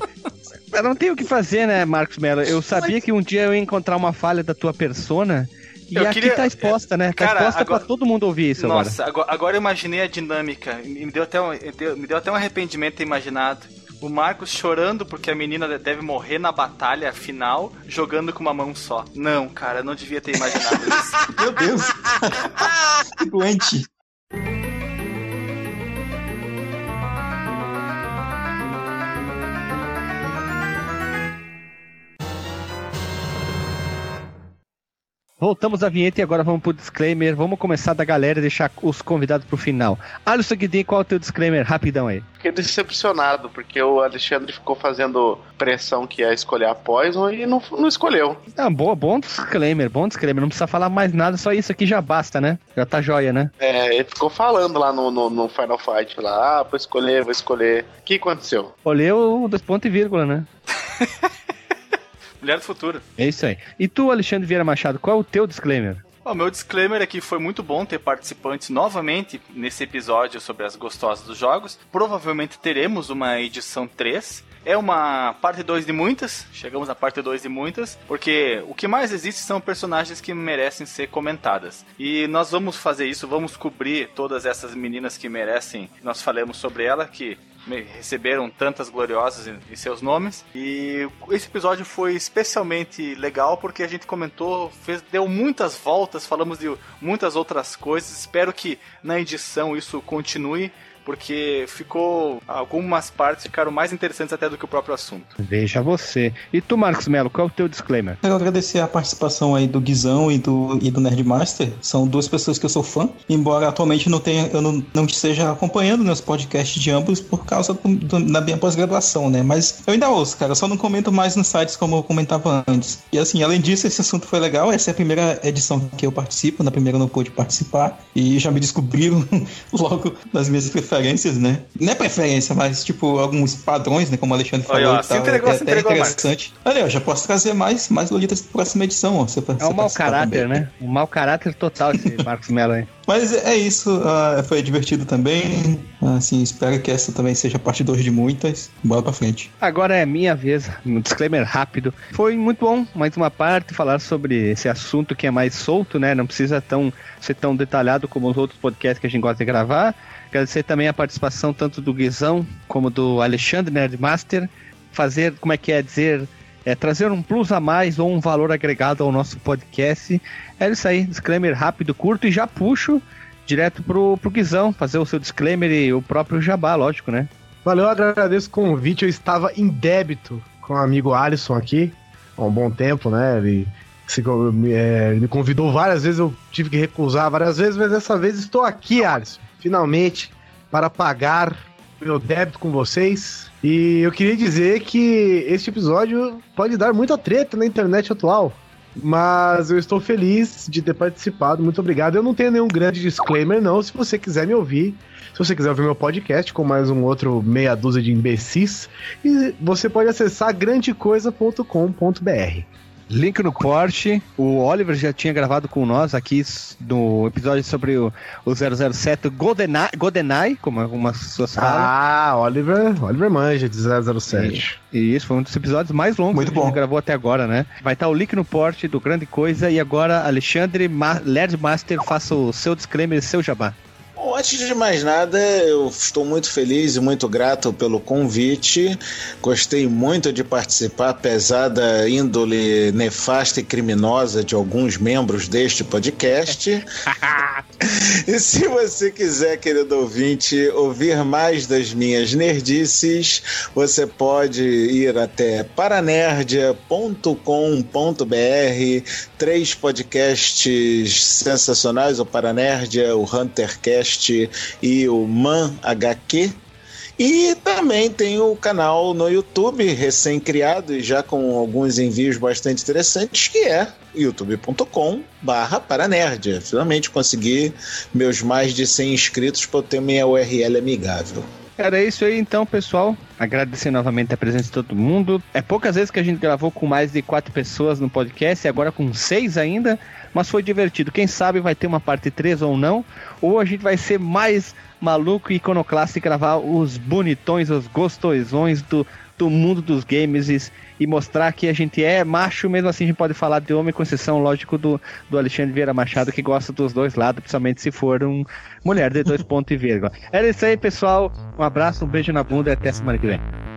Eu não tenho o que fazer, né, Marcos Mello? Eu sabia que um dia eu ia encontrar uma falha da tua persona. E Eu aqui queria- tá exposta, né? Tá Cara, exposta agora- pra todo mundo ouvir isso agora. Nossa, agora, agora eu imaginei a dinâmica. Me deu, até um, deu- me deu até um arrependimento ter imaginado. O Marcos chorando porque a menina deve morrer na batalha final, jogando com uma mão só. Não, cara, eu não devia ter imaginado isso. Meu Deus! que doente! Voltamos à vinheta e agora vamos pro disclaimer. Vamos começar da galera e deixar os convidados pro final. Alisson Guidin, qual é o teu disclaimer? Rapidão aí. Fiquei decepcionado, porque o Alexandre ficou fazendo pressão que ia escolher a Poison e não, não escolheu. Ah, boa, bom disclaimer, bom disclaimer. Não precisa falar mais nada, só isso aqui já basta, né? Já tá joia, né? É, ele ficou falando lá no, no, no Final Fight, lá, ah, vou escolher, vou escolher. O que aconteceu? Olheu dois pontos e vírgula, né? Mulher do futuro. É isso aí. E tu, Alexandre Vieira Machado, qual é o teu disclaimer? O meu disclaimer é que foi muito bom ter participantes novamente nesse episódio sobre as gostosas dos jogos. Provavelmente teremos uma edição 3. É uma parte 2 de muitas, chegamos na parte 2 de muitas, porque o que mais existe são personagens que merecem ser comentadas. E nós vamos fazer isso, vamos cobrir todas essas meninas que merecem, nós falamos sobre ela, que receberam tantas gloriosas em, seus nomes. E esse episódio foi especialmente legal porque a gente comentou, fez, deu muitas voltas, falamos de muitas outras coisas. Espero que na edição isso continue. Porque ficou. Algumas partes ficaram mais interessantes até do que o próprio assunto. Veja você. E tu, Marcos Melo, qual é o teu disclaimer? Quero agradecer a participação aí do Guizão e do, e do Nerdmaster. São duas pessoas que eu sou fã, embora atualmente não tenha, eu não, não esteja acompanhando meus podcasts de ambos por causa do- do- da minha pós-graduação, né? Mas eu ainda ouço, cara. Eu só não comento mais nos sites como eu comentava antes. E assim, além disso, esse assunto foi legal. Essa é a primeira edição que eu participo. Na primeira eu não pude participar. E já me descobriram logo nas minhas preferências, né? Não é preferência, mas tipo, alguns padrões, né? Como o Alexandre Olha, falou. ó, e se entregou, é se entregou, Marcos. interessante. Olha, eu já posso trazer mais, mais Lolitas pra próxima edição, ó. Você, É um mau caráter, né? Um mau caráter total esse Marcos Melo aí. Mas é isso, ah, foi divertido também. Assim, espero que essa também seja a parte 2 de muitas. Bora pra frente. Agora é minha vez, um disclaimer rápido. Foi muito bom, mais uma parte, falar sobre esse assunto que é mais solto, né? Não precisa tão, ser tão detalhado como os outros podcasts que a gente gosta de gravar. Agradecer também a participação tanto do Guizão como do Alexandre Nerdmaster. Fazer, como é que é dizer, é, trazer um plus a mais ou um valor agregado ao nosso podcast. É isso aí, disclaimer rápido, curto e já puxo direto pro, pro Guizão, fazer o seu disclaimer e o próprio jabá, lógico, né? Valeu, eu agradeço o convite. Eu estava em débito com o amigo Alisson aqui há um bom tempo, né? Ele, se, é, me convidou várias vezes, eu tive que recusar várias vezes, mas dessa vez estou aqui, Alisson, finalmente, para pagar meu débito com vocês. E eu queria dizer que este episódio pode dar muita treta na internet atual. Mas eu estou feliz de ter participado. Muito obrigado. Eu não tenho nenhum grande disclaimer, não. Se você quiser me ouvir, se você quiser ouvir meu podcast com mais um outro meia dúzia de imbecis, você pode acessar grandecoisa.com.br. Link no Porsche. O Oliver já tinha gravado com nós aqui no episódio sobre o, o 007 GoldenEye, GoldenEye como algumas pessoas falam. Ah, Oliver, Oliver manja de 007. E, e isso foi um dos episódios mais longos Muito que a gente bom. gravou até agora, né? Vai estar o link no Porsche do Grande Coisa. E agora, Alexandre Ma Lerd Master, faça o seu disclaimer e seu jabá. Bom, antes de mais nada, eu estou muito feliz e muito grato pelo convite. Gostei muito de participar, apesar da índole nefasta e criminosa de alguns membros deste podcast. e se você quiser, querido ouvinte, ouvir mais das minhas nerdices, você pode ir até paranerdia.com.br. Três podcasts sensacionais: o Paranerdia, o Huntercast e o Man HQ. E também tem o canal no YouTube, recém-criado e já com alguns envios bastante interessantes, que é youtube.com barra paranerdia. Finalmente consegui meus mais de 100 inscritos para eu ter minha URL amigável. Era isso aí então, pessoal. Agradecer novamente a presença de todo mundo. É poucas vezes que a gente gravou com mais de quatro pessoas no podcast, e agora com seis ainda, mas foi divertido. Quem sabe vai ter uma parte 3 ou não, ou a gente vai ser mais maluco e iconoclasta e gravar os bonitões, os gostosões do, do mundo dos games e, e mostrar que a gente é macho, mesmo assim a gente pode falar de homem, com exceção, lógico, do, do Alexandre Vieira Machado, que gosta dos dois lados, principalmente se for um mulher de dois pontos e vírgula. Era isso aí, pessoal. Um abraço, um beijo na bunda e até semana que vem.